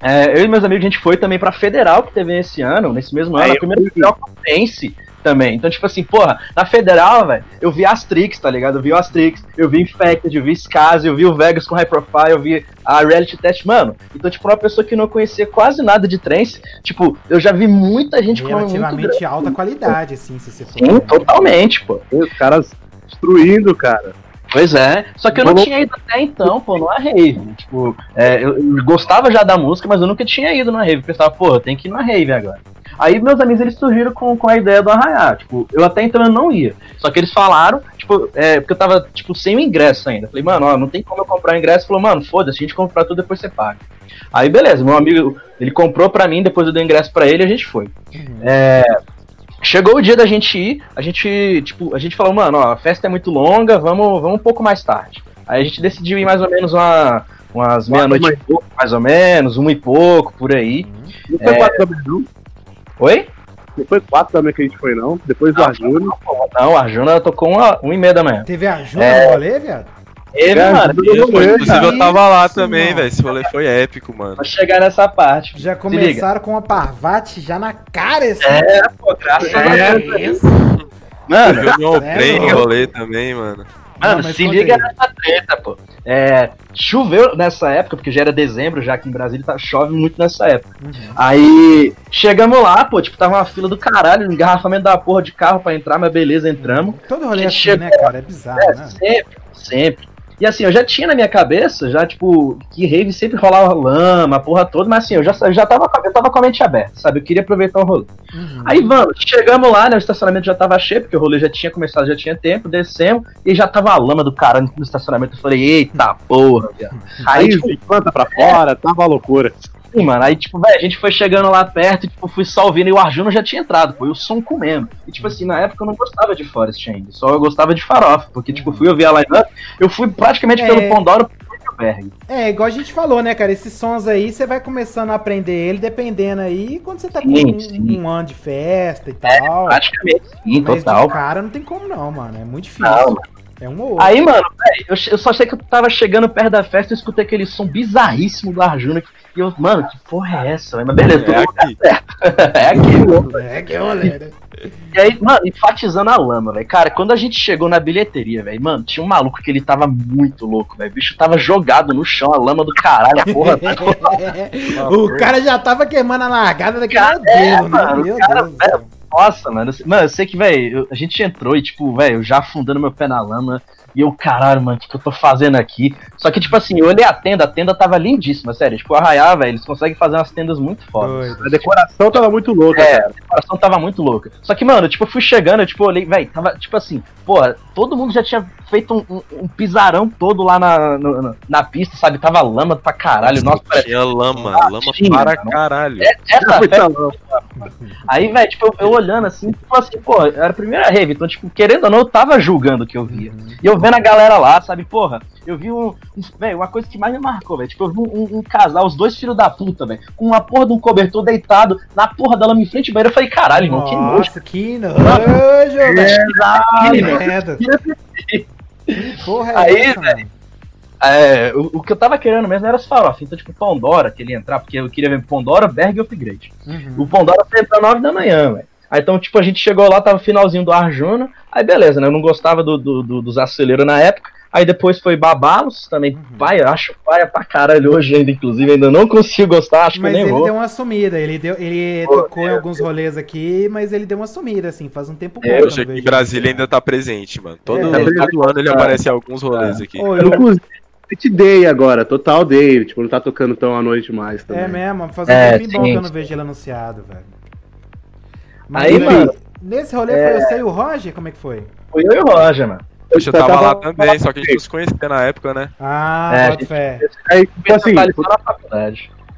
é, eu e meus amigos, a gente foi também pra Federal, que teve esse ano, nesse mesmo ano, a primeira Federal com trance também. Então, tipo assim, porra, na Federal, velho, eu vi Astrix, tá ligado? Eu vi o Astrix, eu vi Infected, eu vi Skaz, eu vi o Vegas com High Profile, eu vi a Reality Test, mano. Então, tipo, uma pessoa que não conhecia quase nada de trance, tipo, eu já vi muita gente com Relativamente alta qualidade, assim, se você for. Sim, totalmente, pô. Os caras destruindo, cara. Pois é, só que eu não tinha ido até então, pô, numa rave. Tipo, é, eu, eu, gostava já da música, mas eu nunca tinha ido na rave. Pensava, pô, eu tenho que ir na rave agora. Aí meus amigos eles surgiram com, com a ideia do arraiar. Tipo, eu até então eu não ia. Só que eles falaram, tipo, é, porque eu tava, tipo, sem o ingresso ainda. Falei, mano, ó, não tem como eu comprar o ingresso. Falou, mano, foda-se, a gente comprar tudo depois você paga. Aí beleza, meu amigo, ele comprou pra mim, depois eu dei o ingresso pra ele e a gente foi. Uhum. É, Chegou o dia da gente ir, a gente, tipo, a gente falou, mano, ó, a festa é muito longa, vamos, vamos um pouco mais tarde. Aí a gente decidiu ir mais ou menos uma, umas meia-noite e pouco, mais ou menos, uma e pouco, por aí. Não foi é... quatro também, não? Oi? Não foi quatro também que a gente foi, não? Depois do Arjuna. Não, não, o Arjuna tocou uma, uma e meia da manhã. Teve Arjuna é... no rolê, viado? Ele, é, mano. inclusive eu tava lá também, velho. Esse rolê foi épico, mano. Pra chegar nessa parte. Já começaram com a Parvati já na cara, assim. É, pô, graças a Deus. Mano, eu vi um é, rolê também, mano. Mano, não, se liga aí. nessa treta, pô. É, choveu nessa época, porque já era dezembro, já que em Brasília tá, chove muito nessa época. Uhum. Aí chegamos lá, pô, tipo, tava uma fila do caralho, engarrafamento da porra de carro pra entrar, mas beleza, entramos. Todo rolê assim, chegou, né, cara? É bizarro, é, né? Sempre, sempre. E assim, eu já tinha na minha cabeça, já, tipo, que rave sempre rolava lama, a porra toda, mas assim, eu já, eu já tava, eu tava com a mente aberta, sabe? Eu queria aproveitar o rolê. Uhum. Aí vamos, chegamos lá, né? O estacionamento já tava cheio, porque o rolê já tinha começado, já tinha tempo, descemos, e já tava a lama do cara no estacionamento. Eu falei, eita porra, viado. Aí, tipo, planta pra fora, tava loucura. Sim, mano. Aí, tipo, velho, a gente foi chegando lá perto e, tipo, fui só ouvindo e o Arjuna já tinha entrado, pô, e o som comendo. E, tipo assim, na época eu não gostava de Forest ainda, só eu gostava de Farofa, porque, tipo, fui ouvir a line-up, eu fui praticamente é... pelo Pondoro é, igual a gente falou, né, cara? Esses sons aí, você vai começando a aprender ele, dependendo aí, quando você tá com sim, um, sim. um, ano de festa e é, tal. praticamente, sim, Mas total. cara, não tem como não, mano. É muito difícil. Não, é um ou outro. Aí, mano, véio, eu, eu, só sei que eu tava chegando perto da festa e escutei aquele som bizarríssimo do Arjuna. E eu, mano, que porra é essa? Mas beleza, é aqui. é aqui, É aqui, galera. E aí, mano, enfatizando a lama, velho. Cara, quando a gente chegou na bilheteria, velho, mano, tinha um maluco que ele tava muito louco, velho. O bicho tava jogado no chão, a lama do caralho, a porra. o cara já tava queimando a largada daquele cara, é, né? mano, Meu cara, Deus véio, Nossa, mano. Mano, eu sei que, velho, a gente entrou e, tipo, velho, já afundando meu pé na lama. E eu, caralho, mano, o que, que eu tô fazendo aqui? Só que, tipo assim, eu olhei a tenda, a tenda tava lindíssima, sério. Tipo, Arraiá, velho, eles conseguem fazer umas tendas muito fodas. A decoração tava muito louca, É, cara. a decoração tava muito louca. Só que, mano, tipo, eu fui chegando, eu, tipo, olhei, velho, tava, tipo assim, porra, todo mundo já tinha feito um, um, um pisarão todo lá na, na, na, pista, sabe? Tava lama pra caralho. Nossa, Nossa tinha lama, ah, lama tinha, para mano. caralho. É, essa festa, Aí, velho, tipo, eu, eu, olhando assim, tipo assim, pô, era a primeira rave, então, tipo, querendo ou não, eu tava julgando o que eu via. Uhum. E eu vendo a galera lá, sabe, porra, eu vi um. um velho, uma coisa que mais me marcou, velho. Tipo, eu vi um, um, casal, os dois filhos da puta, velho, com uma porra de um cobertor deitado na porra dela em frente banheiro. Eu falei, caralho, irmão, que nojo. Nossa, que nojo, velho. Porra, é Aí, velho. É, o, o, que eu tava querendo mesmo era as farofas. Então, tipo, Pandora, que ele ia entrar, porque eu queria ver Pandora, Berg e Upgrade. Uhum. O Pandora foi entrar 9 da manhã, velho. Aí, então, tipo, a gente chegou lá, tava finalzinho do Arjuna. Aí, beleza, né? Eu não gostava do, do, do dos aceleros na época. Aí depois foi Babalos, também uhum. pai, acho paia pra caralho hoje ainda, inclusive, ainda não consigo gostar, acho mas que nem ele vou. deu uma sumida, ele, deu, ele Pô, tocou é, em alguns rolês aqui, mas ele deu uma sumida, assim, faz um tempo é, Eu achei que Brasília ainda tá presente, mano. Todo, é, todo ano ele aparece em alguns rolês é. aqui. Ô, eu... Inclusive, Day agora, total Day, tipo, não tá tocando tão à noite mais também. É mesmo, faz um é, tempinho bom que eu não vejo ele anunciado, velho. Mas aí, mano, nesse rolê é... foi você e o Roger? Como é que foi? Foi eu e o Roger, mano. Poxa, eu tava lá também, só que a gente não se conhecia na época, né? Ah, é, pode fé. Aí, tipo assim,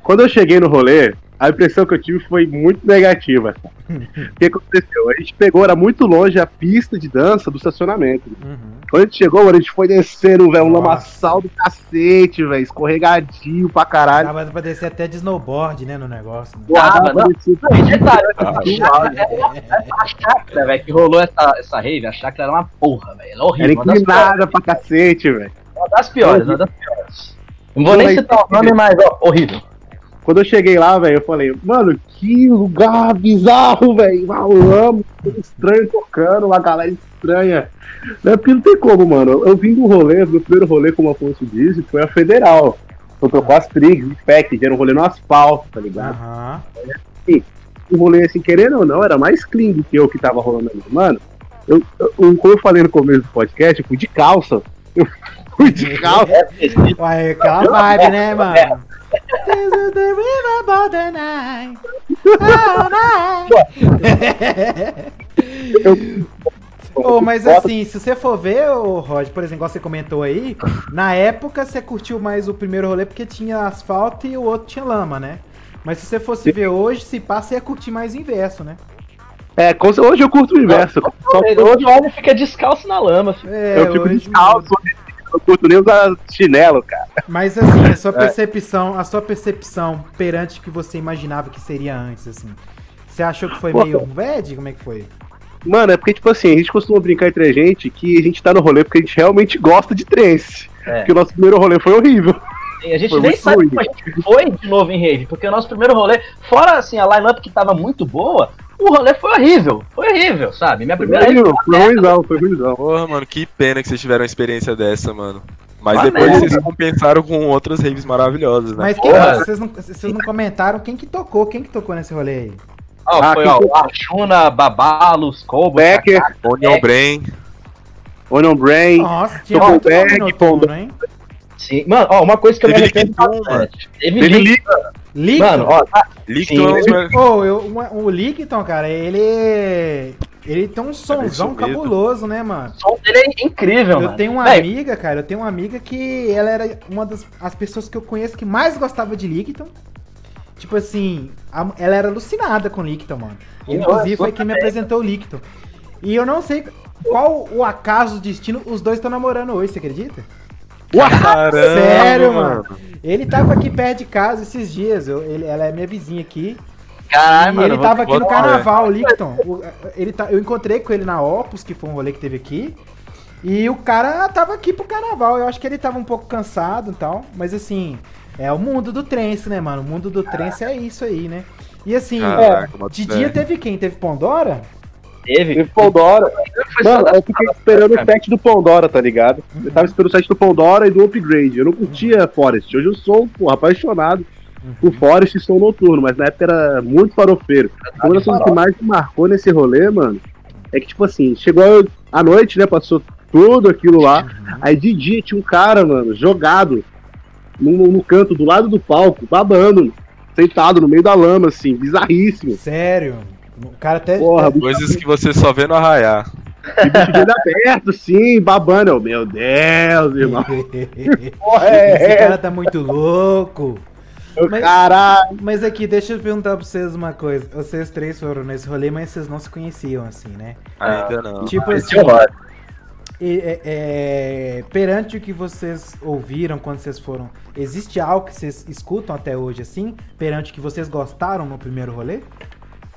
quando eu cheguei no rolê, a impressão que eu tive foi muito negativa. o que aconteceu? A gente pegou, era muito longe a pista de dança do estacionamento. Uhum. Quando a gente chegou, a gente foi descendo, velho, um lamaçal do cacete, velho, escorregadio pra caralho. Dava pra descer até de snowboard, né, no negócio. Né? Dava, não. a chácara, velho, que rolou essa, essa rave, a chácara era uma porra, velho, era horrível. Era inclinada pra cacete, velho. Uma das piores, uma das piores. Não vou nem citar o nome, mas, ó, horrível. Quando eu cheguei lá, velho, eu falei, mano, que lugar bizarro, velho. Malamo, estranho tocando, uma galera estranha. Não é porque não tem como, mano. Eu vim do rolê, meu primeiro rolê, como o Afonso disse, foi a Federal. Eu trocou as trigs, o pack, era um rolê no asfalto, tá ligado? Uhum. Assim, o rolê, assim, querendo ou não, era mais clean do que eu que tava rolando ali. Mano, eu, eu, como eu falei no começo do podcast, eu fui de calça. Eu fui de calça. Ué, aquela vibe, né, mano? Oh, mas assim, se você for ver, o Roger, por exemplo, você comentou aí, na época você curtiu mais o primeiro rolê porque tinha asfalto e o outro tinha lama, né? Mas se você fosse ver hoje, se passa, ia curtir mais o inverso, né? É, hoje eu curto o inverso. Hoje o homem fica descalço na lama. É, eu fico descalço, não curto nem usar chinelo, cara. Mas assim, a sua é. percepção, a sua percepção perante o que você imaginava que seria antes, assim. Você achou que foi Pô, meio bad? Como é que foi? Mano, é porque, tipo assim, a gente costuma brincar entre a gente que a gente tá no rolê porque a gente realmente gosta de trance. É. Porque o nosso primeiro rolê foi horrível. a gente foi nem sabe ruim. como a gente foi de novo em rave, porque o nosso primeiro rolê, fora assim, a line-up que tava muito boa, o rolê foi horrível. Foi horrível, sabe? Minha primeira foi horrível, foi ruimzão, foi ruimzão. Porra, mano, que pena que vocês tiveram uma experiência dessa, mano. Mas ah, depois vocês compensaram com outras raves maravilhosas, né? Mas quem, vocês, não, vocês não comentaram quem que tocou, quem que tocou nesse rolê aí? Oh, ah, foi, ó, o Arjuna, Babalos, Kobo, Becker, Onion Brain. Onion Brain. Nossa, Pondo. hein? Sim, mano, ó, uma coisa que eu me arrependo bastante. Teve, Teve Liga. Lickton? Mano, ó, tá... Lickton é oh, eu, uma, o Lickton, cara, ele. Ele tem um somzão cabuloso, né, mano? O som dele é incrível, eu mano. Eu tenho uma Véi. amiga, cara, eu tenho uma amiga que ela era uma das as pessoas que eu conheço que mais gostava de Lickton. Tipo assim, a, ela era alucinada com Lickton, mano. Inclusive foi quem me apresentou o Lickton. E eu não sei qual o acaso, o destino, os dois estão namorando hoje, você acredita? Caramba, Sério, mano. Ele tava aqui perto de casa esses dias. Eu, ele, ela é minha vizinha aqui. Caralho, mano. Ele tava aqui no carnaval, o Licton. Ele tá, eu encontrei com ele na Opus, que foi um rolê que teve aqui. E o cara tava aqui pro carnaval. Eu acho que ele tava um pouco cansado e tal. Mas assim, é o mundo do trance, né, mano? O mundo do trance é isso aí, né? E assim, Caraca, é, de dia teve quem? Teve Pandora? Teve. Teve Pandora. Mano, eu fiquei esperando o set do Pandora, tá ligado? Eu tava esperando o set do Pandora e do Upgrade. Eu não curtia Forest. Hoje eu sou, porra, apaixonado por Forest e Som Noturno, mas na época era muito farofeiro. Uma das coisas que mais me marcou nesse rolê, mano, é que, tipo assim, chegou a noite, né? Passou tudo aquilo lá. Aí de dia tinha um cara, mano, jogado no, no canto do lado do palco, babando, sentado no meio da lama, assim, bizarríssimo. Sério? O cara até. Porra, Coisas que você só vê no arraiar. E bicho dele aberto, sim, babando. Meu Deus, irmão. Porra, é Esse cara tá muito louco. Mas, caralho. Mas aqui, deixa eu perguntar pra vocês uma coisa. Vocês três foram nesse rolê, mas vocês não se conheciam, assim, né? Ainda não. Tipo assim. É, é, perante o que vocês ouviram quando vocês foram, existe algo que vocês escutam até hoje, assim? Perante o que vocês gostaram no primeiro rolê?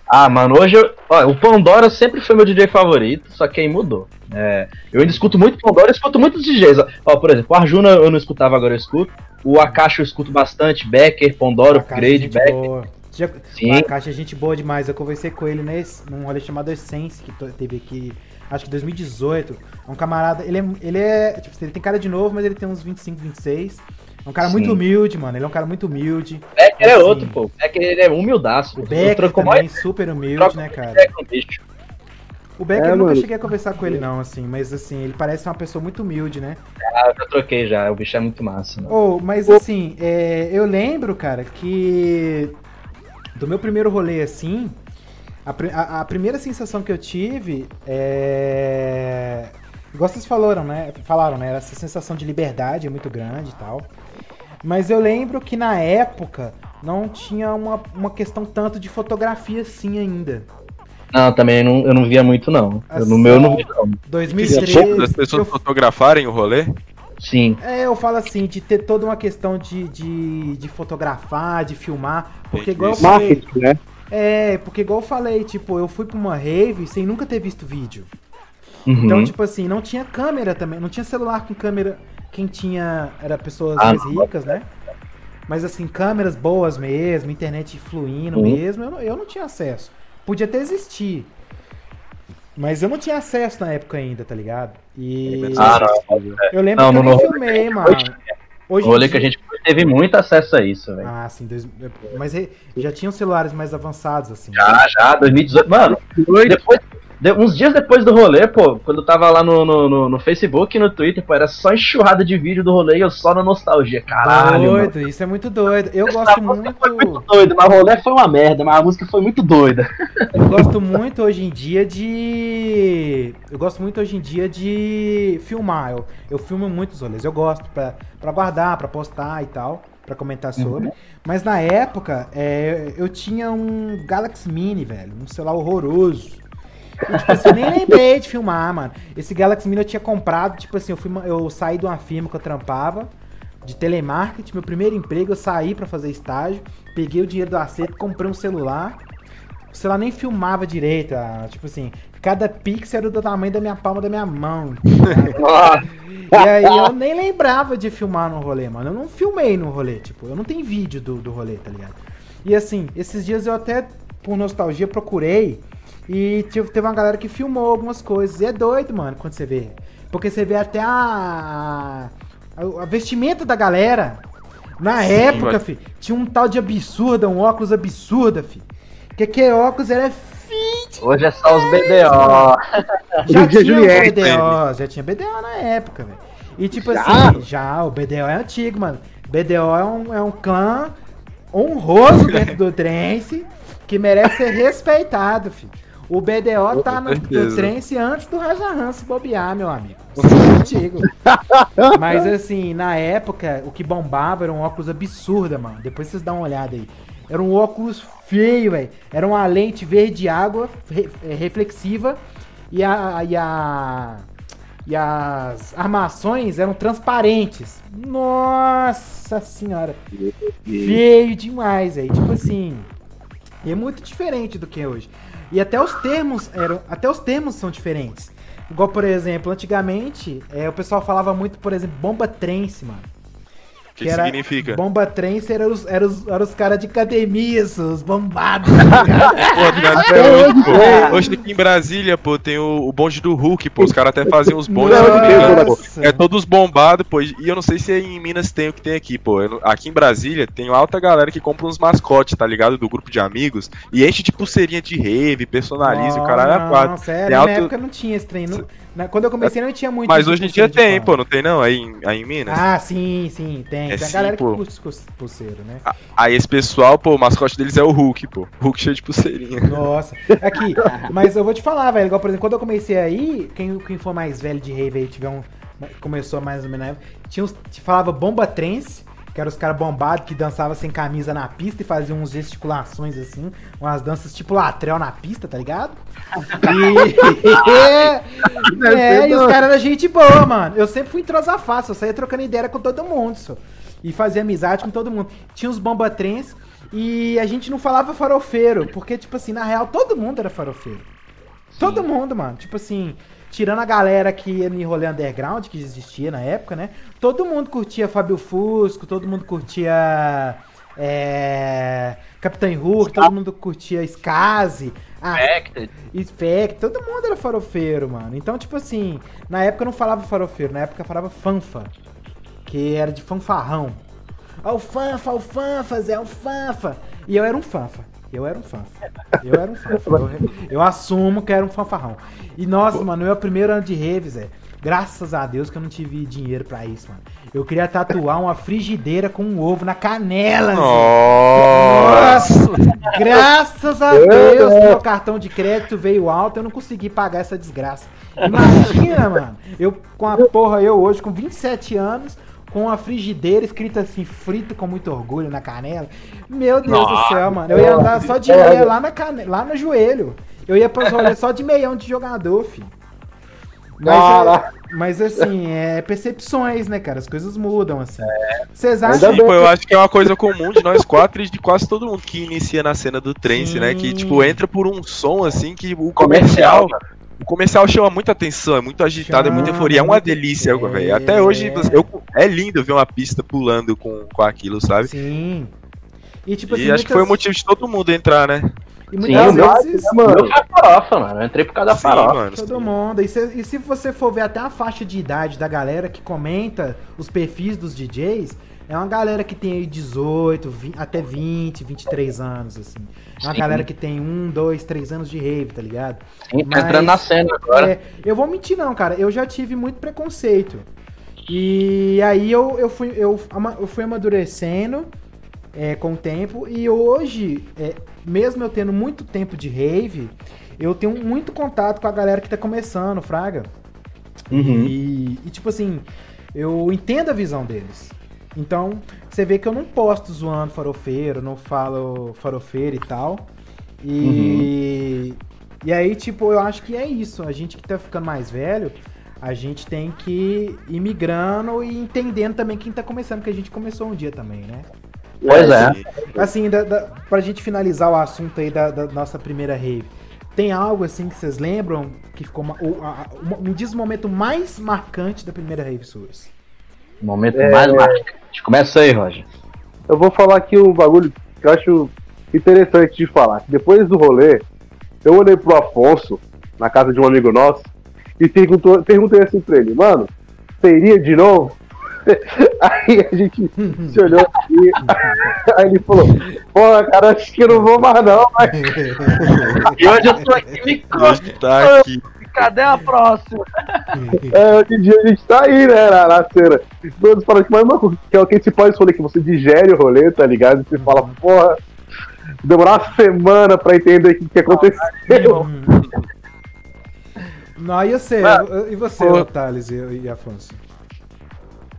Ah, mano, hoje eu, ó, o Pandora sempre foi meu DJ favorito, só que aí mudou. É, eu ainda escuto muito Pandora, eu escuto muitos DJs. Ó, por exemplo, o Arjuna eu não escutava, agora eu escuto. O Akashi eu escuto bastante, Becker, Pandora, Upgrade, Becker. Já, Sim. O Akashi é gente boa demais. Eu conversei com ele nesse, num rolê chamado Essence, que teve aqui, acho que 2018. É um camarada, ele é, ele é, tipo, ele tem cara de novo, mas ele tem uns 25, 26. É um cara Sim. muito humilde, mano. Ele é um cara muito humilde. Becker é assim, é outro, pô. Becker ele é humildaço. O Becker também, mais... super humilde, né, cara? O Becker é, eu nunca mano. cheguei a conversar com ele, não, assim, mas assim, ele parece uma pessoa muito humilde, né? Ah, eu já troquei já, o bicho é muito massa. Né? Oh, mas assim, é, eu lembro, cara, que do meu primeiro rolê, assim, a, a, a primeira sensação que eu tive é. Igual vocês falaram, né? Falaram, né? Essa sensação de liberdade é muito grande e tal. Mas eu lembro que na época não tinha uma, uma questão tanto de fotografia assim ainda. Não, também não, eu não via muito, não. Assim, no meu eu não vi, não. 2013. Das pessoas eu... fotografarem o rolê? Sim. É, eu falo assim, de ter toda uma questão de, de, de fotografar, de filmar. Porque igual eu falei. Marketing, né? É, porque igual eu falei, tipo, eu fui pra uma rave sem nunca ter visto vídeo. Uhum. Então, tipo assim, não tinha câmera também, não tinha celular com câmera quem tinha era pessoas ah, mais ricas, né? Mas assim, câmeras boas mesmo, internet fluindo uhum. mesmo, eu não, eu não tinha acesso. Podia até existir. Mas eu não tinha acesso na época ainda, tá ligado? E. Ah, não. Eu lembro não, que eu não, filmei, mano. Hoje o rolê dia... que a gente teve muito acesso a isso, velho. Ah, sim. Dois... Mas já tinham celulares mais avançados, assim. Já, já, 2018. Mano, depois, de, uns dias depois do rolê, pô, quando eu tava lá no, no, no, no Facebook e no Twitter, pô, era só enxurrada de vídeo do rolê e eu só na nostalgia. Caralho. Doido, mano. isso é muito doido. Eu Essa gosto muito. Foi muito doido, mas o rolê foi uma merda, mas a música foi muito doida. Eu gosto muito hoje em dia de. Eu gosto muito hoje em dia de filmar. Eu, eu filmo muitos rolês. Eu gosto pra, pra guardar, pra postar e tal para comentar sobre. Uhum. Mas na época, é, eu tinha um Galaxy Mini, velho. Um celular horroroso. E, tipo assim, eu nem lembrei de filmar, mano. Esse Galaxy Mini eu tinha comprado, tipo assim, eu, fui, eu saí de uma firma que eu trampava, de telemarketing, meu primeiro emprego, eu saí para fazer estágio, peguei o dinheiro do acerto, comprei um celular. O celular nem filmava direito, ah, tipo assim, cada pixel era do tamanho da minha palma da minha mão. e aí eu nem lembrava de filmar no rolê, mano. Eu não filmei no rolê, tipo, eu não tenho vídeo do, do rolê, tá ligado? E assim, esses dias eu até, por nostalgia, procurei E tipo, teve uma galera que filmou algumas coisas. E é doido, mano, quando você vê. Porque você vê até a. a, a vestimenta da galera. Na Sim, época, mas... fi, tinha um tal de absurda, um óculos absurda, fi. Que aquele óculos era fit. Hoje é só os BDO. Já tinha BDO, já tinha BDO na época, velho. E tipo já? assim, já, o BDO é antigo, mano. BDO é um, é um clã honroso dentro do Trance que merece ser respeitado, filho. O BDO tá no, no Trance antes do Raja Hans bobear, meu amigo. Contigo. Mas assim, na época, o que bombava era um óculos absurda, mano. Depois vocês dão uma olhada aí. Era um óculos feio, velho. Era uma lente verde água, re é, reflexiva. E a, e a. E as armações eram transparentes. Nossa senhora. Feio demais, velho. Tipo assim. É muito diferente do que é hoje. E até os termos eram, até os termos são diferentes. Igual, por exemplo, antigamente, é, o pessoal falava muito, por exemplo, bomba trance, mano. O que, que, significa? Bomba Trance era os, era os, era os caras de academia, os bombados. pô, hoje aqui em Brasília, pô, tem o, o bonde do Hulk, pô. Os caras até faziam os bondes. É todos bombados, pô. E eu não sei se em Minas tem o que tem aqui, pô. Eu, aqui em Brasília tem alta galera que compra uns mascotes, tá ligado? Do grupo de amigos. E enche de pulseirinha de rave, personaliza, o caralho é quatro. Não, sério, na alto... época não tinha esse trem. Não... Quando eu comecei não tinha muito. Mas hoje em dia tem, pô, não tem não? Aí, aí em Minas? Ah, sim, sim, tem. É tem a galera pô. que curte pulseiro, né? Aí esse pessoal, pô, o mascote deles é o Hulk, pô. Hulk cheio de pulseirinha. Nossa. Aqui, mas eu vou te falar, velho. Igual, por exemplo, quando eu comecei aí, quem, quem for mais velho de rave aí, tiver um. Começou mais ou menos na época, tinha uns, te falava bomba trance que eram os caras bombados que dançavam sem camisa na pista e faziam uns gesticulações assim, umas danças tipo latrel na pista, tá ligado? E, é, e os caras eram gente boa, mano. Eu sempre fui entrosar fácil, eu saía trocando ideia com todo mundo, só. E fazia amizade com todo mundo. Tinha os bombatrens e a gente não falava farofeiro, porque, tipo assim, na real, todo mundo era farofeiro. Sim. Todo mundo, mano. Tipo assim, tirando a galera que ia no rolê underground, que existia na época, né? Todo mundo curtia Fábio Fusco, todo mundo curtia. É, Capitão Hur, todo mundo curtia Skazi. Ah, Spectre. todo mundo era farofeiro, mano. Então, tipo assim, na época eu não falava farofeiro, na época eu falava fanfa. Que era de fanfarrão. Ó, o fanfa, o fanfa, Zé, o fanfa. E eu era um fanfa. Eu era um fanfa. Eu era um fanfa. Eu, eu assumo que era um fanfarrão. E nossa, Pô. mano, meu primeiro ano de rave, Zé. Graças a Deus que eu não tive dinheiro para isso, mano. Eu queria tatuar uma frigideira com um ovo na canela. Nossa! Nossa! Graças a Deus que meu cartão de crédito veio alto, eu não consegui pagar essa desgraça. Imagina, mano. Eu com a porra, eu hoje com 27 anos, com a frigideira escrita assim, frito com muito orgulho na canela. Meu Deus Nossa. do céu, mano. Eu ia andar só de meia lá, na cane... lá no joelho. Eu ia pros rolês só de meião de jogador, filho. Mas, é, mas assim, é percepções, né, cara? As coisas mudam, assim. É. Vocês acham? Sim, pô, eu acho que é uma coisa comum de nós quatro e de quase todo mundo que inicia na cena do trance, né? Que, tipo, entra por um som, assim, que o comercial... comercial o comercial chama muita atenção, é muito agitado, chama, é muita euforia, é uma delícia, é, velho. Até hoje eu, é lindo ver uma pista pulando com, com aquilo, sabe? Sim. E, tipo, assim, e acho muitas... que foi o motivo de todo mundo entrar, né? E muitas Sim, vezes. Meu, meu foi farofa, mano. Eu entrei por causa da farofa. Mano, todo mundo. E se, e se você for ver até a faixa de idade da galera que comenta os perfis dos DJs, é uma galera que tem aí 18, 20, até 20, 23 anos, assim. Uma Sim. galera que tem 1, 2, 3 anos de rave, tá ligado? Sim, tá entrando na cena agora. É, eu vou mentir não, cara. Eu já tive muito preconceito. E aí eu, eu, fui, eu, eu fui amadurecendo é, com o tempo. E hoje, é, mesmo eu tendo muito tempo de rave, eu tenho muito contato com a galera que tá começando, Fraga. Uhum. E, e, tipo assim, eu entendo a visão deles. Então, você vê que eu não posto zoando farofeiro, não falo farofeiro e tal. E. Uhum. E aí, tipo, eu acho que é isso. A gente que tá ficando mais velho, a gente tem que ir migrando e entendendo também quem tá começando, que a gente começou um dia também, né? Pois é. Assim, da, da, pra gente finalizar o assunto aí da, da nossa primeira rave, tem algo assim que vocês lembram que ficou. Uma, uma, me diz o momento mais marcante da primeira rave suas. O momento é... mais marcante. Começa aí, Roger. Eu vou falar aqui um bagulho que eu acho interessante de falar. Depois do rolê, Eu olhei pro Afonso, na casa de um amigo nosso, e perguntou, perguntei assim pra ele, mano, você iria de novo? Aí a gente se olhou e aí ele falou, pô, cara, acho que eu não vou mais não, mas... E hoje eu tô aqui, me tá aqui. Cadê a próxima? É, hoje em dia a gente tá aí, né, na, na cena. Todos falam que mais uma coisa, que é o que esse pode rolê, que você digere o rolê, tá ligado? E você fala, porra, demorar uma semana pra entender o que, que aconteceu. Não, e você, e você, Thales e, e Afonso?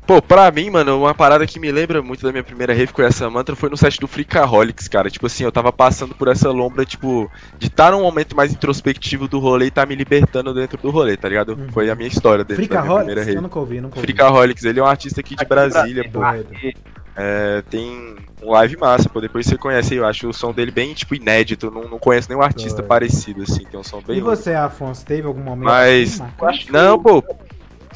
Pô, pra mim, mano, uma parada que me lembra muito da minha primeira rave com essa mantra foi no set do Freakaholics, cara. Tipo assim, eu tava passando por essa lombra, tipo, de estar tá num momento mais introspectivo do rolê e tá me libertando dentro do rolê, tá ligado? Uhum. Foi a minha história dentro da minha primeira rave. Eu nunca ouvi, nunca ouvi. Freakaholics, ele é um artista aqui de aqui Brasília, pô. É, tem um live massa, pô. Depois você conhece aí, eu acho o som dele bem, tipo, inédito. Não, não conheço nenhum artista Doido. parecido, assim. Tem um som bem. E você, Afonso, teve algum momento Mas. Assim, não, pô.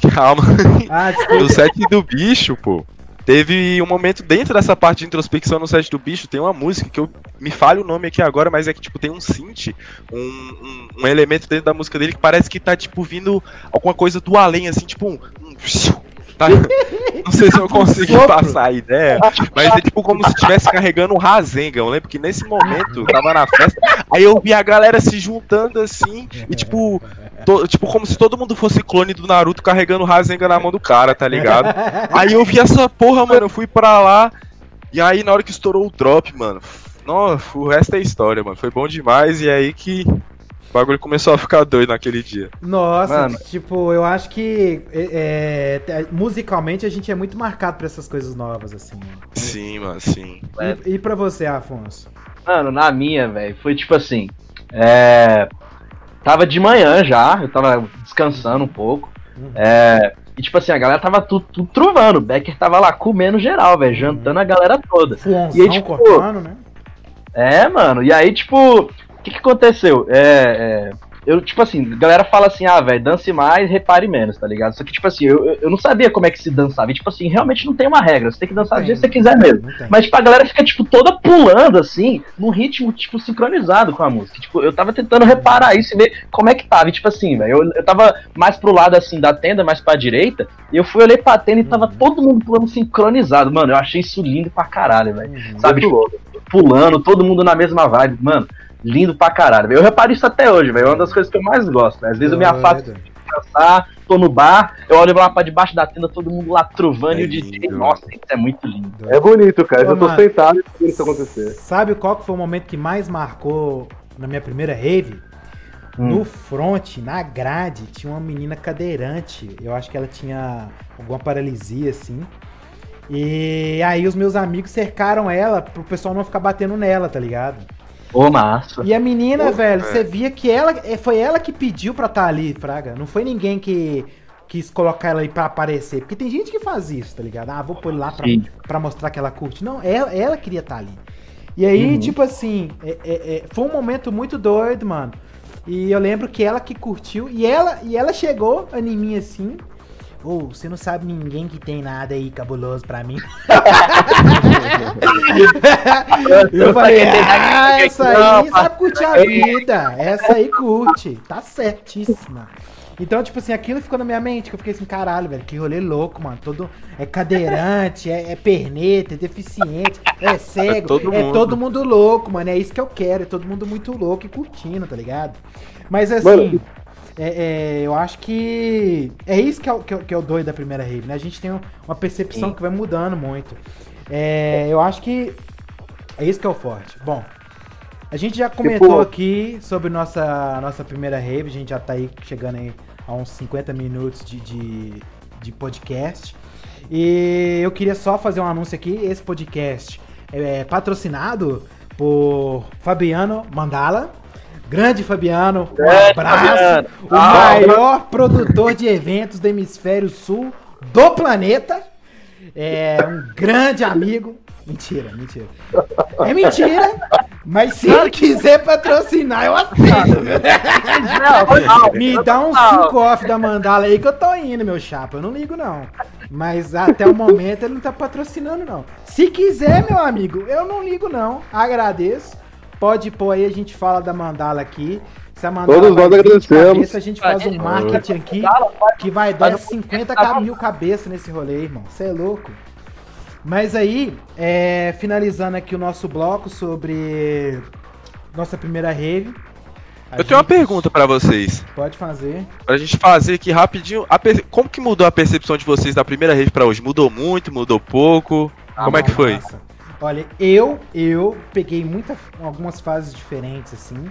Calma. Ah, no set do bicho, pô. Teve um momento dentro dessa parte de introspecção no set do bicho, tem uma música que eu me falho o nome aqui agora, mas é que tipo tem um synth, um, um, um, elemento dentro da música dele que parece que tá tipo vindo alguma coisa do além, assim, tipo um. um tá, não sei se eu consigo passar a ideia, mas é tipo como se estivesse carregando um Rasengan. Eu lembro que nesse momento, eu tava na festa, aí eu vi a galera se juntando assim, e tipo, To, tipo, como se todo mundo fosse clone do Naruto carregando o Rasengan na mão do cara, tá ligado? aí eu vi essa porra, mano, eu fui pra lá. E aí, na hora que estourou o drop, mano, nossa, o resto é história, mano. Foi bom demais. E é aí que o bagulho começou a ficar doido naquele dia. Nossa, mano. tipo, eu acho que é, é, musicalmente a gente é muito marcado pra essas coisas novas, assim. Mano. Sim, mano, sim. E, e pra você, Afonso? Mano, na minha, velho, foi tipo assim. É, Tava de manhã já, eu tava descansando um pouco. Uhum. É, e tipo assim, a galera tava tudo, tudo trovando. O Becker tava lá comendo geral, velho, uhum. jantando a galera toda. e aí, tipo, cortando, né? É, mano. E aí, tipo, o que que aconteceu? É, é, eu, tipo assim, a galera fala assim, ah, velho, dance mais, repare menos, tá ligado? Só que, tipo assim, eu, eu não sabia como é que se dançava. E, tipo assim, realmente não tem uma regra. Você tem que dançar do jeito que você quiser mesmo. Mas, tipo, a galera fica, tipo, toda pulando, assim, num ritmo, tipo, sincronizado com a música. Tipo, eu tava tentando reparar isso e ver como é que tava. E, tipo assim, velho, eu, eu tava mais pro lado, assim, da tenda, mais pra direita. E eu fui olhei pra tenda e tava uhum. todo mundo pulando sincronizado. Mano, eu achei isso lindo pra caralho, velho. Uhum. Sabe, tipo, pulando, todo mundo na mesma vibe. Mano, lindo pra caralho. Eu reparo isso até hoje, velho. É uma das coisas que eu mais gosto. Né? Às vezes eu me afasto de descansar, tô no bar, eu olho lá pra debaixo da tenda, todo mundo lá trovando é e o DJ. Nossa, isso é muito lindo. É bonito, cara. Ô, eu tô mano, sentado e isso acontecer. Sabe qual que foi o momento que mais marcou na minha primeira rave? Hum. No front, na grade, tinha uma menina cadeirante. Eu acho que ela tinha alguma paralisia, assim. E aí os meus amigos cercaram ela pro pessoal não ficar batendo nela, tá ligado? Ô, massa. E a menina, velho, você via que ela. É, foi ela que pediu pra estar tá ali, Fraga. Não foi ninguém que quis colocar ela aí pra aparecer. Porque tem gente que faz isso, tá ligado? Ah, vou pôr lá pra, pra mostrar que ela curte. Não, ela, ela queria estar tá ali. E aí, uhum. tipo assim, é, é, é, foi um momento muito doido, mano. E eu lembro que ela que curtiu. E ela, e ela chegou em mim assim. Ô, oh, você não sabe ninguém que tem nada aí cabuloso pra mim. eu falei, ah, essa aí sabe curtir a vida. Essa aí curte. Tá certíssima. Então, tipo assim, aquilo ficou na minha mente, que eu fiquei assim, caralho, velho, que rolê louco, mano. Todo é cadeirante, é, é perneta, é deficiente, é cego, é todo, é todo, mundo louco, mano. É isso que eu quero, é todo mundo muito louco e curtindo, tá ligado? Mas assim, mano, é, é, eu acho que é isso que é, o, que, é, que é o doido da primeira rave, né? A gente tem uma percepção Sim. que vai mudando muito. É, eu acho que é isso que é o forte. Bom, a gente já comentou tipo... aqui sobre nossa, nossa primeira rave, a gente já tá aí chegando aí a uns 50 minutos de, de, de podcast. E eu queria só fazer um anúncio aqui, esse podcast é patrocinado por Fabiano Mandala, Grande Fabiano, um abraço. Fabiano. O ah, maior produtor de eventos do hemisfério sul do planeta. É um grande amigo. Mentira, mentira. É mentira, mas se ele quiser patrocinar, eu aceito. Me dá um 5 off da mandala aí que eu tô indo, meu chapa. Eu não ligo, não. Mas até o momento ele não tá patrocinando, não. Se quiser, meu amigo, eu não ligo, não. Agradeço. Pode pôr aí, a gente fala da mandala aqui. Se a mandala Todos nós agradecemos. Cabeça, a gente faz um marketing aqui que vai dar 50 mil cabeças nesse rolê, irmão. Você é louco. Mas aí, é, finalizando aqui o nosso bloco sobre nossa primeira rave. Eu gente... tenho uma pergunta para vocês. Pode fazer. Pra gente fazer aqui rapidinho. Per... Como que mudou a percepção de vocês da primeira rave para hoje? Mudou muito? Mudou pouco? Ah, Como é que foi? Massa. Olha, eu eu peguei muita, algumas fases diferentes assim.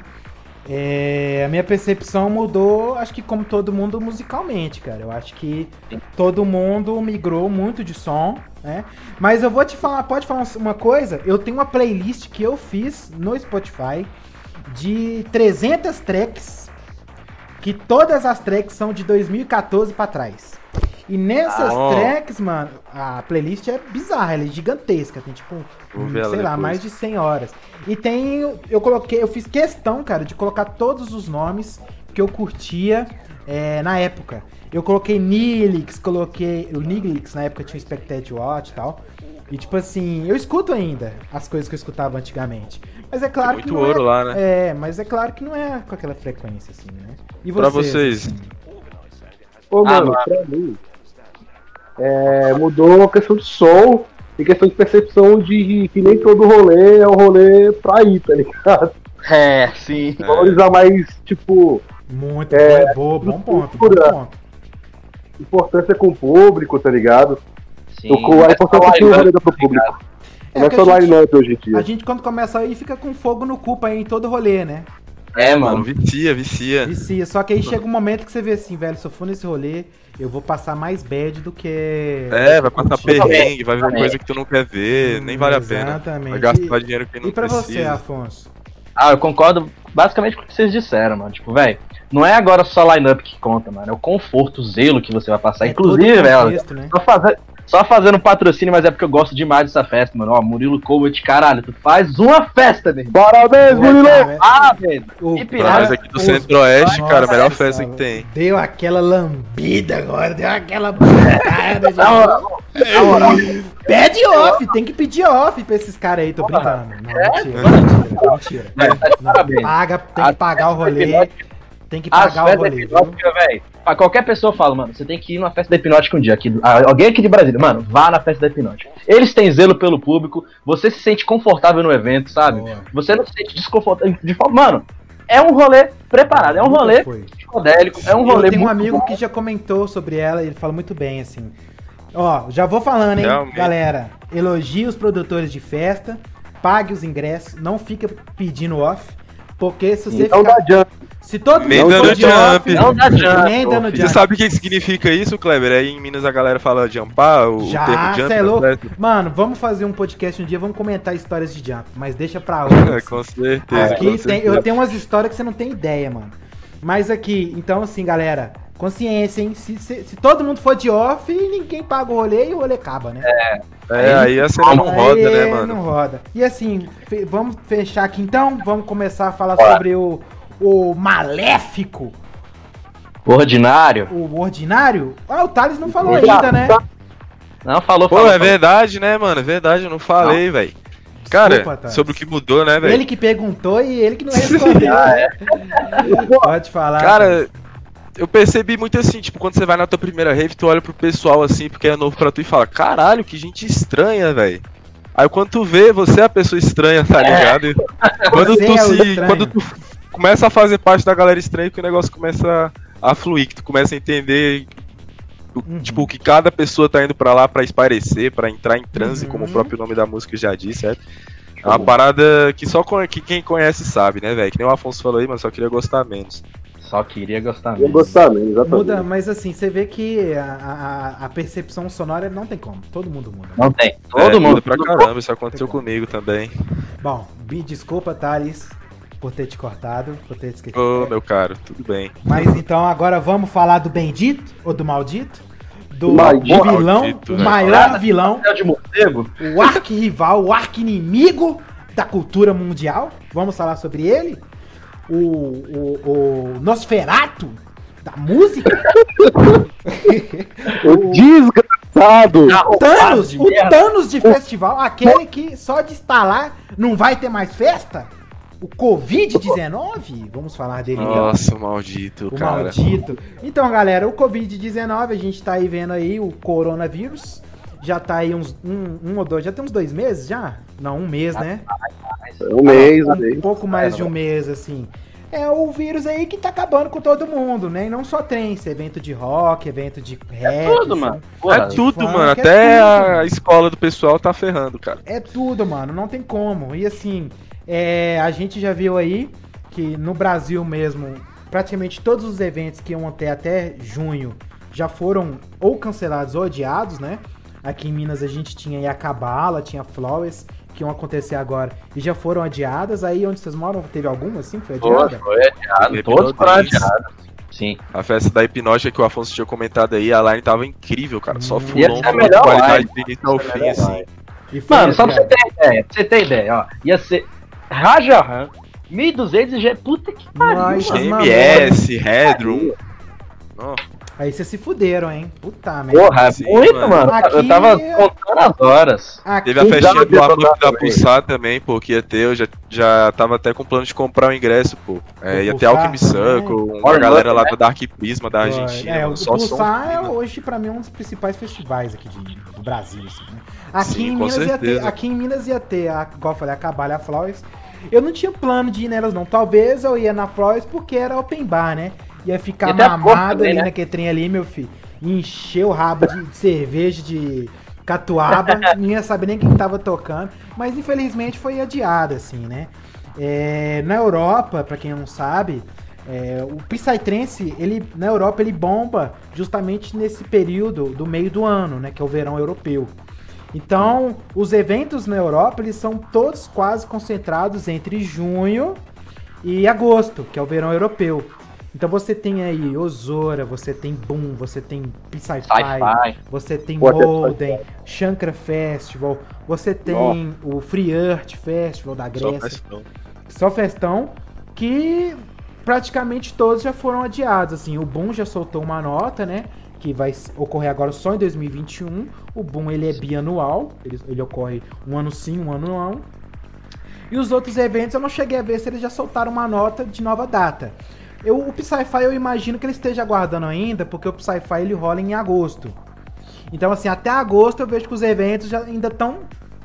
É, a minha percepção mudou, acho que como todo mundo musicalmente, cara. Eu acho que todo mundo migrou muito de som, né? Mas eu vou te falar, pode falar uma coisa? Eu tenho uma playlist que eu fiz no Spotify de 300 tracks, que todas as tracks são de 2014 para trás. E nessas ah, tracks, mano, a playlist é bizarra, ela é gigantesca, tem tipo, um, sei lá, depois. mais de 100 horas. E tem, eu coloquei, eu fiz questão, cara, de colocar todos os nomes que eu curtia é, na época. Eu coloquei Nilix, coloquei o Nilix, na época tinha o Spectated Watch e tal. E tipo assim, eu escuto ainda as coisas que eu escutava antigamente. Mas é claro Tem muito que não ouro é, lá, né? É, mas é claro que não é com aquela frequência assim, né? E vocês? Pra vocês. Assim? Ô, mano, ah, pra mim, é, mudou a questão de som e questão de percepção de que nem todo rolê é um rolê pra ir, tá ligado? É, sim. Valorizar mais, tipo. Muito é, boa, bom ponto, bom ponto. Importância com o público, tá ligado? Sim. O, a importância que o rolê dá pro público. É, não é só line-up hoje em dia. A gente, quando começa aí, fica com fogo no cu aí em todo rolê, né? É, mano, vicia, vicia. Vicia, só que aí chega um momento que você vê assim, velho, se eu for nesse rolê, eu vou passar mais bad do que. É, vai passar perrengue, vai ver coisa que tu não quer ver, hum, nem vale a pena. Exatamente. Vai gastar e, dinheiro que não precisa. E pra precisa. você, Afonso? Ah, eu concordo basicamente com o que vocês disseram, mano. Tipo, velho, não é agora só line-up que conta, mano. É o conforto, o zelo que você vai passar. É Inclusive, velho, né? só, fazer, só fazendo patrocínio, mas é porque eu gosto demais dessa festa, mano. Ó, Murilo Kovac, caralho, tu faz uma festa, velho. Parabéns, Murilo! Ah, velho. Nós aqui do Centro-Oeste, cara, a melhor festa que tem. Deu aquela lambida agora, deu aquela Pede off, tem que pedir off pra esses caras aí, tô brincando. Não, mentira, mentira, mentira. Não, paga, tem que pagar o rolê. Tem que pagar o rolê. Qualquer pessoa fala, mano, você tem que ir numa festa da Hipnótica um dia. Aqui, alguém aqui de Brasília, mano, vá na festa da Hipnótica. Eles têm zelo pelo público, você se sente confortável no evento, sabe? Boa. Você não se sente desconfortável. De forma, mano, é um rolê preparado, é um rolê psicodélico, é um rolê. Eu tenho um amigo bom. que já comentou sobre ela e ele fala muito bem, assim. Ó, já vou falando, hein, Realmente. galera. Elogie os produtores de festa, pague os ingressos, não fica pedindo off, porque se você não ficar... dá se todo nem mundo dando jump. Não dá jump. Nem dando jump. Você sabe o que significa isso, Kleber? Aí em Minas a galera fala jumpar, o Já, termo jump. É louco. Mano, vamos fazer um podcast um dia, vamos comentar histórias de jump, mas deixa pra hoje. com certeza. Aqui com tem, certeza. eu tenho umas histórias que você não tem ideia, mano. Mas aqui, então assim, galera, consciência, hein? Se, se, se, todo mundo for de off, ninguém paga o rolê e o rolê acaba, né? É. É, aí a cena não roda, né, mano? Não roda. E assim, vamos fechar aqui então, vamos começar a falar sobre o o maléfico. O ordinário. O ordinário? Ah, o Thales não falou ainda, né? Não, falou, Pô, falou, é verdade, né, mano? É verdade, eu não falei, velho. Cara, Thales. sobre o que mudou, né, velho? Ele que perguntou e ele que não respondeu. ah, é. Pode falar. Cara, eu percebi muito assim, tipo, quando você vai na tua primeira rave, tu olha pro pessoal assim, porque é novo pra tu e fala, caralho, que gente estranha, velho. Aí quando tu vê, você é a pessoa estranha, tá é. ligado? É. Quando tu é se. Quando tu começa a fazer parte da galera estranha que o negócio começa a fluir, que tu começa a entender uhum. tipo que cada pessoa tá indo para lá para esparecer, para entrar em transe, uhum. como o uhum. próprio nome da música já disse, certo? É uma parada que só que quem conhece sabe, né, velho? Que nem o Afonso falou aí, mas só queria gostar menos. Só queria gostar menos. gostar menos, exatamente. Muda, mas assim, você vê que a, a, a, percepção sonora não tem como. Todo mundo muda. Não tem. Todo é, mundo. Muda pra caramba, isso aconteceu comigo também. Bom, desculpa, Thales por ter te cortado, por ter esquecido. Ô, oh, meu caro, tudo bem. Mas então agora vamos falar do bendito ou do maldito? Do maldito, vilão, maldito, o né? maior vilão, de morcego. o arquirrival, o arquinimigo da cultura mundial. Vamos falar sobre ele? O, o, o Nosferato da música? o desgraçado! O Thanos, o Thanos de festival, aquele que só de estar lá não vai ter mais festa? o Covid-19. Vamos falar dele. Nossa, o maldito, o cara. maldito. Então, galera, o Covid-19, a gente tá aí vendo aí o coronavírus. Já tá aí uns um, um ou dois, já tem uns dois meses já? Não, um mês, né? Um mês, um, um pouco mais de um mês, assim é o vírus aí que tá acabando com todo mundo, né? E não só trance, evento de rock, evento de rap. É tudo, mano. é tudo, funk, mano. É Até tudo. a escola do pessoal tá ferrando, cara. É tudo, mano. Não tem como. E assim, é, a gente já viu aí que no Brasil mesmo, praticamente todos os eventos que iam ter até junho já foram ou cancelados ou adiados, né? Aqui em Minas a gente tinha aí a Cabala, tinha Flowers que iam acontecer agora e já foram adiadas. Aí onde vocês moram, teve alguma assim? Foi adiada? Foi, foi adiado, todos foram adiados. Sim. A festa da hipnose que o Afonso tinha comentado aí, a line tava incrível, cara. Só hum, fulon com qualidade do início ao fim, assim. Mano, só pra você ter ideia, pra você ter ideia, ó. Ia ser Rajahan, 1200 e já. Puta que pariu. MS, Headroom. Nossa. Aí vocês se fuderam, hein? Puta merda. Porra, Sim, muito, mano. mano. Aqui... Eu tava contando as horas. Aqui... Teve a festinha do Abutre da Pulsar também, pô, que ia ter. Eu já, já tava até com plano de comprar o ingresso, pô. É, ia ter Alchemy Circle, uma galera lá né? da Dark Prisma da Argentina. É, o só Pulsar é hoje, pra mim, um dos principais festivais aqui de, do Brasil, assim, né? Aqui, Sim, em Minas ia ter, aqui em Minas ia ter, a, igual eu falei, a Cabalha Flowers. Eu não tinha plano de ir nelas, não. Talvez eu ia na Flowers porque era open bar, né? Ia ficar mamado ali né? naquele trem ali, meu filho encher o rabo de, cerveja, de catuaba, não ia saber nem quem tava tocando, mas infelizmente foi adiado, assim, né? É, na Europa, para quem não sabe, é, o Psytrance, ele, na Europa, ele bomba justamente nesse período do meio do ano, né? Que é o verão europeu. Então, os eventos na Europa, eles são todos quase concentrados entre junho e agosto, que é o verão europeu. Então você tem aí Ozora, você tem Boom, você tem Psy-Fi, você tem Molden, Shankra Festival, você tem o Free Earth Festival da Grécia. Só festão. Só festão que praticamente todos já foram adiados, assim, o Boom já soltou uma nota, né, que vai ocorrer agora só em 2021. O Boom ele é bianual, ele, ele ocorre um ano sim, um ano não. E os outros eventos eu não cheguei a ver se eles já soltaram uma nota de nova data. Eu, o Psy-Fi eu imagino que ele esteja aguardando ainda, porque o Psy-Fi ele rola em agosto. Então, assim, até agosto eu vejo que os eventos já ainda estão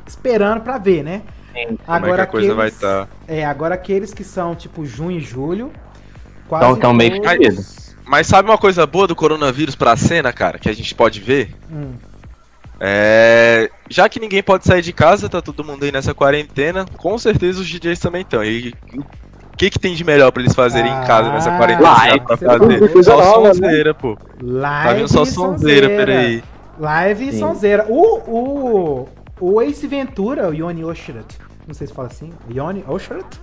esperando para ver, né? Sim. Agora é que a coisa vai estar. Tá... É, agora aqueles que são tipo junho e julho. Quase então, tão bem todos... Mas sabe uma coisa boa do coronavírus pra cena, cara, que a gente pode ver? Hum. É... Já que ninguém pode sair de casa, tá todo mundo aí nessa quarentena, com certeza os DJs também estão. E o que, que tem de melhor pra eles fazerem ah, em casa nessa ah, quarentena? Live, pra fazer? Só nova, sonzeira, né? pô. Live tá vendo só sonzeira, peraí. Live e sonzeira. O, o, o Ace Ventura, o Yoni Oshrat, não sei se fala assim, Yoni Oshrat,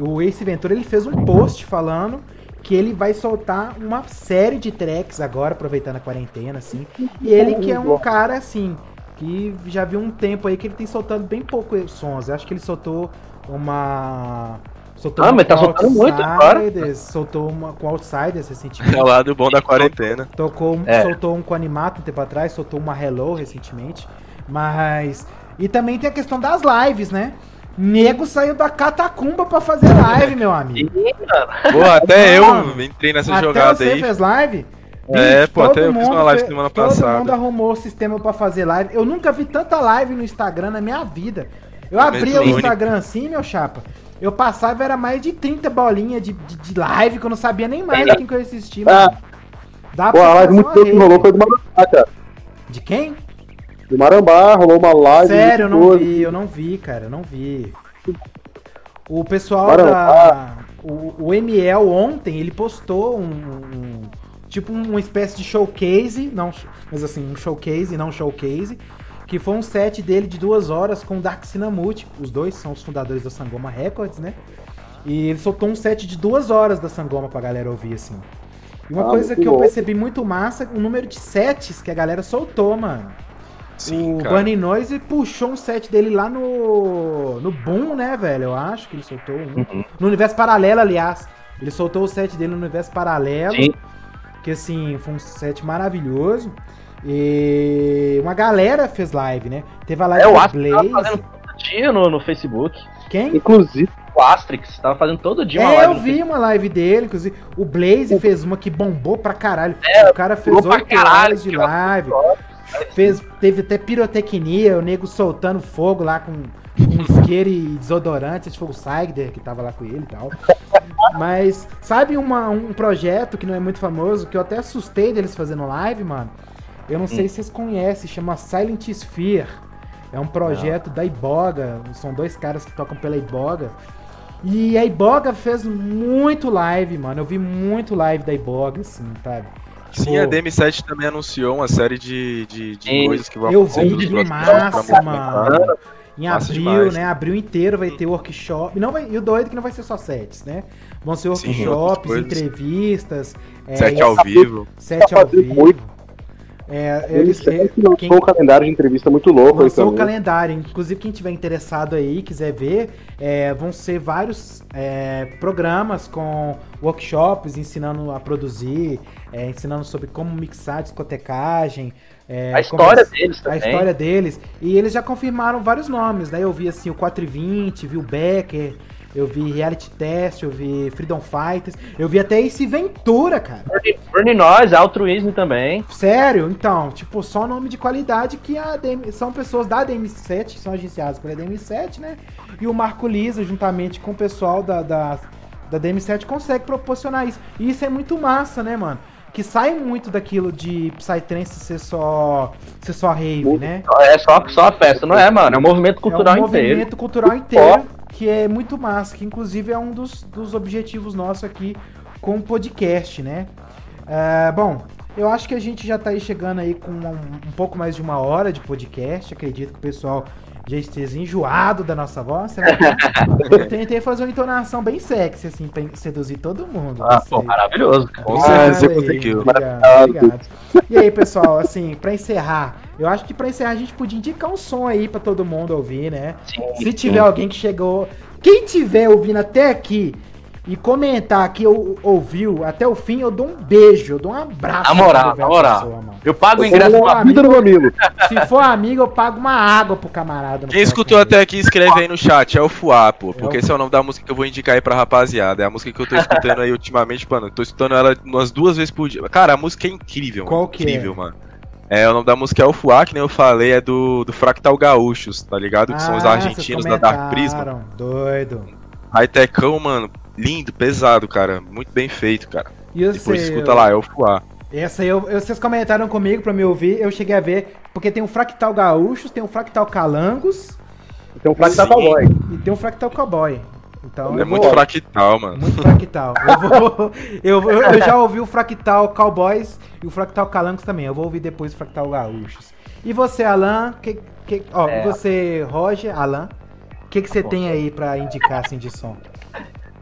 o Ace Ventura, ele fez um post falando que ele vai soltar uma série de tracks agora, aproveitando a quarentena, assim. E ele que é um cara, assim, que já viu um tempo aí que ele tem soltando bem pouco sons. Eu acho que ele soltou uma Soltou ah, mas tá soltando muito agora. Soltou uma com Outsiders recentemente. É o lado bom da quarentena. Tocou, é. Soltou um com Animato um tempo atrás, soltou uma Hello recentemente. Mas. E também tem a questão das lives, né? Nego saiu da catacumba pra fazer live, meu amigo. Pô, até eu entrei nessa até jogada você aí. Você fez live? É, pô, até eu fiz uma live semana passada. Todo mundo arrumou o sistema pra fazer live. Eu nunca vi tanta live no Instagram na minha vida. Eu abri o Instagram assim, meu chapa. Eu passava, era mais de 30 bolinhas de, de, de live, que eu não sabia nem mais quem que eu assistia. Ah. Dá Pô, a live muito tempo que rolou foi do Marambá, cara. De quem? Do Marambá, rolou uma live. Sério, eu não vi, eu não vi, cara, eu não vi. O pessoal Marambá. da. O, o ML ontem, ele postou um, um tipo uma espécie de showcase, não, mas assim, um showcase, não showcase, que foi um set dele de duas horas com o Dark Sinamute. Os dois são os fundadores da Sangoma Records, né? E ele soltou um set de duas horas da Sangoma pra galera ouvir, assim. E uma ah, coisa que eu percebi muito massa, o número de sets que a galera soltou, mano. Sim, o cara. Bunny Noise puxou um set dele lá no. no Boom, né, velho? Eu acho que ele soltou um. Uhum. No universo paralelo, aliás. Ele soltou o set dele no universo paralelo. Sim. Que assim, foi um set maravilhoso. E uma galera fez live, né? Teve a live é, do Blaze. Tava fazendo dia no, no Facebook. Quem? Inclusive o Astrix, tava fazendo todo dia uma é, live. Eu vi uma live dele, inclusive. O Blaze fez uma que bombou pra caralho. É, o cara fez oito horas de live. Fez, teve até pirotecnia, o nego soltando fogo lá com, com isqueiro e desodorante. Acho que foi o Saigder que tava lá com ele e tal. Mas, sabe uma, um projeto que não é muito famoso, que eu até assustei deles fazendo live, mano? Eu não sei hum. se vocês conhecem, chama Silent Sphere. É um projeto não. da Iboga. São dois caras que tocam pela Iboga. E a Iboga fez muito live, mano. Eu vi muito live da Iboga, assim, sabe? Sim, a DM7 também anunciou uma série de, de, de coisas que vão eu acontecer. Eu vi, massa, mano. Em massa abril, demais. né? Abril inteiro vai ter workshop. Não vai, e o doido é que não vai ser só sets, né? Vão ser workshops, Sim, entrevistas. É, sete ao vivo. Sete ao vivo. É, eles, eles lançou quem, um calendário de entrevista muito louco. Lançou o calendário. Inclusive, quem tiver interessado aí, quiser ver, é, vão ser vários é, programas com workshops ensinando a produzir, é, ensinando sobre como mixar discotecagem. É, a história deles também. A história deles. E eles já confirmaram vários nomes, né? Eu vi assim o 420, vi o Becker eu vi Reality Test, eu vi Freedom Fighters, eu vi até esse Ventura, cara. Burn Nós, Altruismo também. Sério? Então, tipo, só nome de qualidade que a DM, são pessoas da DM7, são agenciadas pela DM7, né? E o Marco Lisa, juntamente com o pessoal da, da, da DM7, consegue proporcionar isso. E isso é muito massa, né, mano? que sai muito daquilo de Psytrance ser só ser só rave, né? É só, só a festa, não é, mano? É um movimento cultural inteiro. É um inteiro. movimento cultural inteiro que é muito massa, que inclusive é um dos, dos objetivos nossos aqui com o podcast, né? Uh, bom, eu acho que a gente já tá aí chegando aí com um, um, pouco mais de uma hora de podcast. Acredito que o pessoal já esteja enjoado da nossa voz. Né? eu tentei fazer uma entonação bem sexy, assim, pra seduzir todo mundo. Ah, pô, maravilhoso, cara. Com certeza você conseguiu. Obrigado, obrigado. E aí, pessoal, assim, pra encerrar, eu acho que pra encerrar a gente podia indicar um som aí pra todo mundo ouvir, né? Sim, Se tiver sim. alguém que chegou. Quem tiver ouvindo até aqui e comentar que eu ouviu até o fim, eu dou um beijo, eu dou um abraço. Na moral, na moral. Pessoa, eu pago o ingresso uma vida no amigo. Se for amigo, eu pago uma água pro camarada. Quem escutou até aqui, escreve aí no chat. É o Fuá, pô. Porque é esse é o nome da música que eu vou indicar aí pra rapaziada. É a música que eu tô escutando aí ultimamente, mano. Tô escutando ela umas duas vezes por dia. Cara, a música é incrível, Qual que incrível, é? mano. É, o nome da música é o Fuá, que nem eu falei, é do, do Fractal Gaúchos, tá ligado? Que ah, são os ah, argentinos da Dark Prisma. Doido. Hightechão, mano, lindo, pesado, cara. Muito bem feito, cara. E eu Depois escuta eu... lá, é o Fuá. Essa aí, eu, vocês comentaram comigo pra me ouvir, eu cheguei a ver, porque tem o Fractal Gaúchos, tem o Fractal Calangos. E tem o Fractal Sim. Cowboy. E tem o Fractal Cowboy. Então, é muito vou... fractal, mano. Muito fractal. Eu, vou, eu, eu, eu, já ouvi o fractal Cowboys e o fractal Calangos também. Eu vou ouvir depois o fractal Gaúchos. E você, Alan? Que, que, ó, é. você, Roger, Alan? O que, que você tem aí pra indicar assim de som?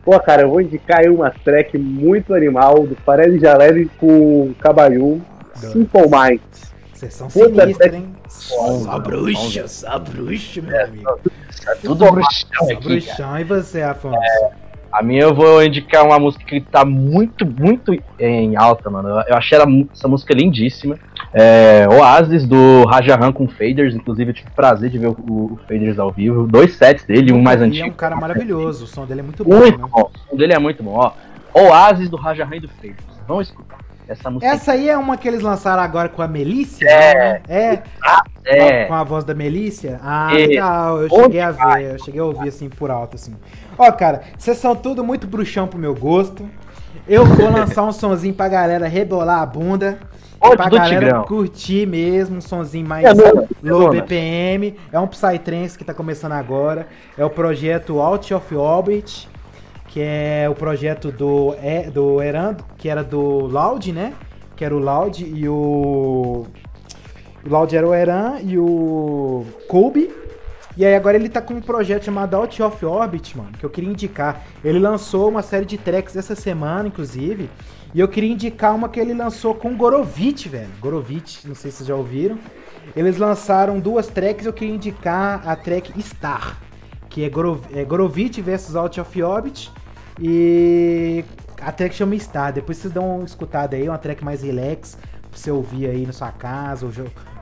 Pô, cara, eu vou indicar aí uma track muito animal do Farelli Jalele com Cabaiú, Simple Minds. Vocês são sinistros, hein? Só bruxa, só bruxa, meu é, amigo. É tudo bruxão aqui. Bruxão. E você, Afonso? É, a minha eu vou indicar uma música que tá muito, muito em alta, mano. Eu achei ela, essa música lindíssima. É, Oasis do Rajahan com Faders. Inclusive, eu tive prazer de ver o, o Faders ao vivo. Dois sets dele, um mais antigo. é um cara maravilhoso. O som dele é muito bom. Muito né? bom. O som dele é muito bom. Ó, Oasis do Rajahan e do Faders. Vamos escutar. Essa, música Essa aí é uma que eles lançaram agora com a Melícia? É. Né? É. Ah, é. Com a voz da Melícia? Ah, é. legal. Eu cheguei a ver, eu cheguei a ouvir assim por alto, assim. Ó, cara, vocês são tudo muito bruxão pro meu gosto. Eu vou lançar um sonzinho pra galera rebolar a bunda. Onde pra galera Tigrão. curtir mesmo, um sonzinho mais é low BPM. É um Psytrance que tá começando agora. É o projeto Out of Orbit que é o projeto do, é, do Eran, que era do Loud, né? Que era o Loud e o. O Loud era o Eran e o Kobe. E aí agora ele tá com um projeto chamado Out of Orbit, mano, que eu queria indicar. Ele lançou uma série de tracks essa semana, inclusive. E eu queria indicar uma que ele lançou com Gorovitch, velho. Gorovitch, não sei se vocês já ouviram. Eles lançaram duas tracks, eu queria indicar a track Star, que é, Gorov é Gorovitch versus Out of Orbit. E a track chama Star. Depois vocês dão uma escutada aí, uma track mais relax, pra você ouvir aí na sua casa, ou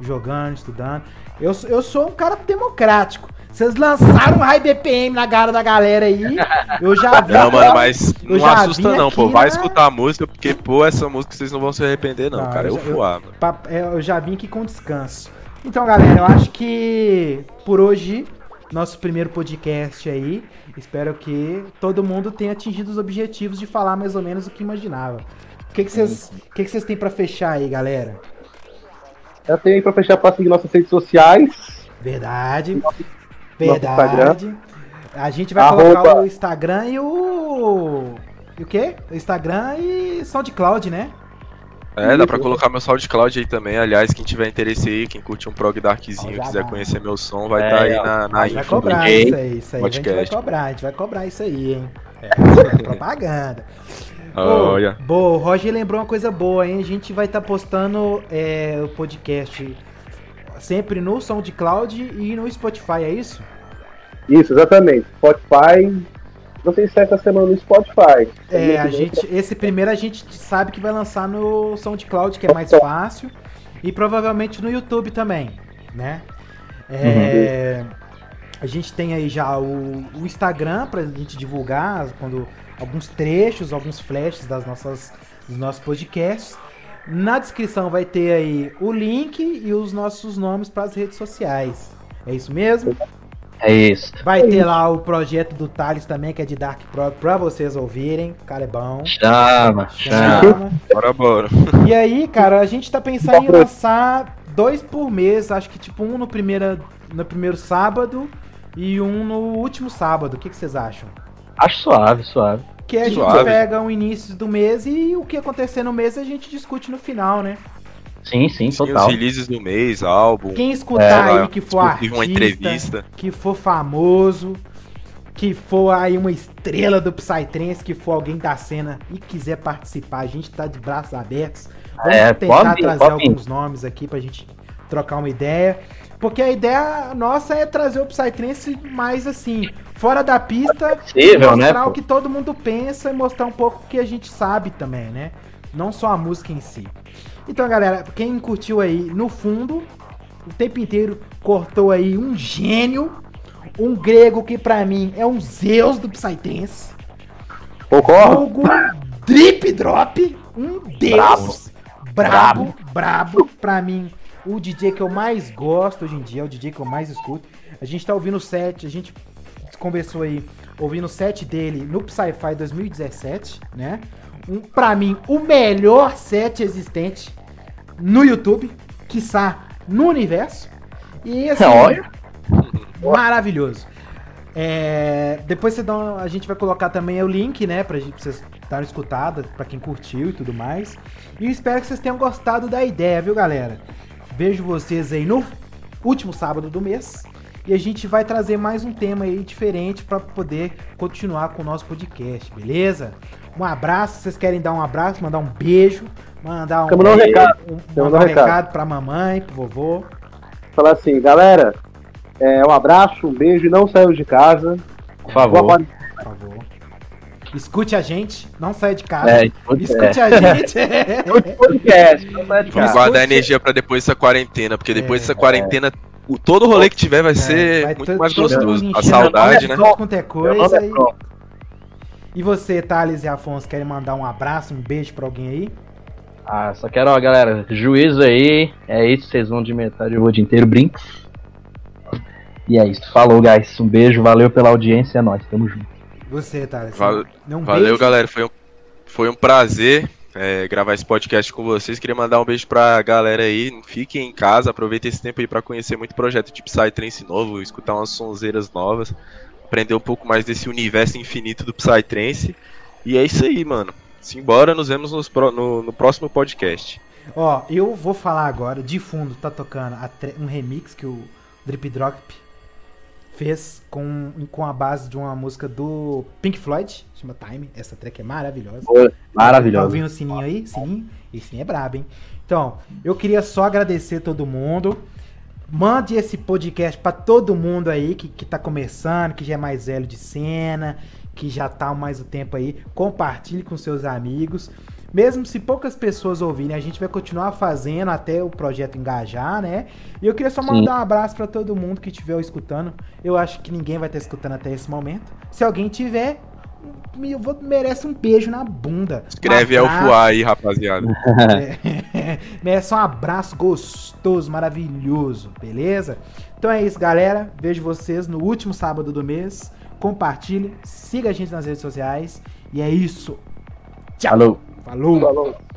jogando, estudando. Eu, eu sou um cara democrático. Vocês lançaram um high BPM na cara da galera aí. Eu já vi. Não, mano, mas não assusta não, pô. Vai na... escutar a música, porque, pô, essa música vocês não vão se arrepender, não, não cara. Eu, eu voar, mano. É, eu já vim aqui com descanso. Então, galera, eu acho que por hoje, nosso primeiro podcast aí. Espero que todo mundo tenha atingido os objetivos de falar mais ou menos o que imaginava. O que vocês que que que têm para fechar aí, galera? Eu tenho aí pra fechar pra seguir nossas redes sociais. Verdade. Verdade. A gente vai Arroba... colocar o Instagram e o. E o quê? O Instagram e SoundCloud, né? É, dá pra colocar meu SoundCloud aí também. Aliás, quem tiver interesse aí, quem curte um prog darkzinho, quiser conhecer meu som, vai estar é, tá aí na, na info vai cobrar isso aí, isso aí. A gente vai cobrar, a gente vai cobrar isso aí, hein? É, propaganda. Olha. Boa, o Roger lembrou uma coisa boa, hein? A gente vai estar tá postando é, o podcast sempre no SoundCloud e no Spotify, é isso? Isso, exatamente. Spotify. Não sei se essa semana no Spotify. É, a gente, esse primeiro a gente sabe que vai lançar no SoundCloud, que é mais fácil. E provavelmente no YouTube também, né? É, uhum. A gente tem aí já o, o Instagram pra gente divulgar quando alguns trechos, alguns flashes das nossas, dos nossos podcasts. Na descrição vai ter aí o link e os nossos nomes para as redes sociais. É isso mesmo? É isso. Vai ter lá o projeto do Thales também, que é de Dark Pro, pra vocês ouvirem. O cara é bom. Chama, chama. Bora, bora. E aí, cara, a gente tá pensando em lançar dois por mês. Acho que tipo um no, primeira, no primeiro sábado e um no último sábado. O que, que vocês acham? Acho suave, suave. Que a Suave. gente pega o início do mês e o que acontecer no mês a gente discute no final, né? Sim, sim, sim total. Os releases do mês, álbum. Quem escutar é, aí que for artista, uma entrevista. que for famoso, que for aí uma estrela do Psytrance, que for alguém da cena e quiser participar, a gente tá de braços abertos. Vamos é, tentar vir, trazer alguns nomes aqui pra gente trocar uma ideia. Porque a ideia nossa é trazer o Psytrance mais assim, fora da pista, possível, né, mostrar né, o que todo mundo pensa e mostrar um pouco o que a gente sabe também, né? Não só a música em si. Então, galera, quem curtiu aí no fundo, o tempo inteiro cortou aí um gênio, um grego que para mim é um Zeus do Psytrance. Concordo. Drip Drop, um deus brabo, brabo, brabo pra mim o DJ que eu mais gosto hoje em dia, é o DJ que eu mais escuto. A gente tá ouvindo o set, a gente conversou aí, ouvindo o set dele no Psy-Fi 2017, né? Um, pra mim, o melhor set existente no YouTube, quiçá no universo. E assim, Olha. maravilhoso. É, depois você dá uma, a gente vai colocar também o link, né, pra, pra vocês darem escutada, pra quem curtiu e tudo mais. E espero que vocês tenham gostado da ideia, viu, galera? Vejo vocês aí no último sábado do mês. E a gente vai trazer mais um tema aí diferente para poder continuar com o nosso podcast, beleza? Um abraço, vocês querem dar um abraço, mandar um beijo, mandar um, um recado, um, mandar um recado. recado para mamãe, pro vovô. Falar assim, galera, é, um abraço, um beijo, não saiu de casa. Por favor. Boa, por favor. Escute a gente, não saia de casa. É, escute, é. a gente. escute podcast, não saia de casa. Vamos guardar energia pra depois dessa quarentena, porque depois é, dessa quarentena, o, todo rolê que tiver vai é, ser vai muito mais gostoso. A saudade, né? Quanto é coisa. E... e você, Thales e Afonso, querem mandar um abraço, um beijo pra alguém aí? Ah, só quero, ó, galera, juízo aí. É isso, vocês vão de metade o dia inteiro, brinks. E é isso. Falou, guys. Um beijo, valeu pela audiência, é nóis, tamo junto. Você, Thales. Val um valeu, beijo. galera. Foi um, foi um prazer é, gravar esse podcast com vocês. Queria mandar um beijo pra galera aí. Fiquem em casa, aproveitem esse tempo aí pra conhecer muito projeto de Psytrance novo, escutar umas sonzeiras novas, aprender um pouco mais desse universo infinito do Psytrance. E é isso aí, mano. Simbora, nos vemos no, no próximo podcast. Ó, eu vou falar agora, de fundo tá tocando um remix que o Drip Drop fez com, com a base de uma música do Pink Floyd, chama Time. Essa track é maravilhosa. maravilhosa. Tá ouvindo o sininho aí? Sininho? Esse sininho é brabo, hein? Então, eu queria só agradecer todo mundo. Mande esse podcast para todo mundo aí que, que tá começando, que já é mais velho de cena, que já tá mais o tempo aí. Compartilhe com seus amigos. Mesmo se poucas pessoas ouvirem, a gente vai continuar fazendo até o projeto engajar, né? E eu queria só mandar Sim. um abraço para todo mundo que estiver escutando. Eu acho que ninguém vai estar escutando até esse momento. Se alguém tiver, eu vou, merece um beijo na bunda. Escreve um Elfuá aí, rapaziada. É, merece um abraço gostoso, maravilhoso, beleza? Então é isso, galera. Vejo vocês no último sábado do mês. Compartilhe, siga a gente nas redes sociais. E é isso. Tchau. Falou. Falou. Falou.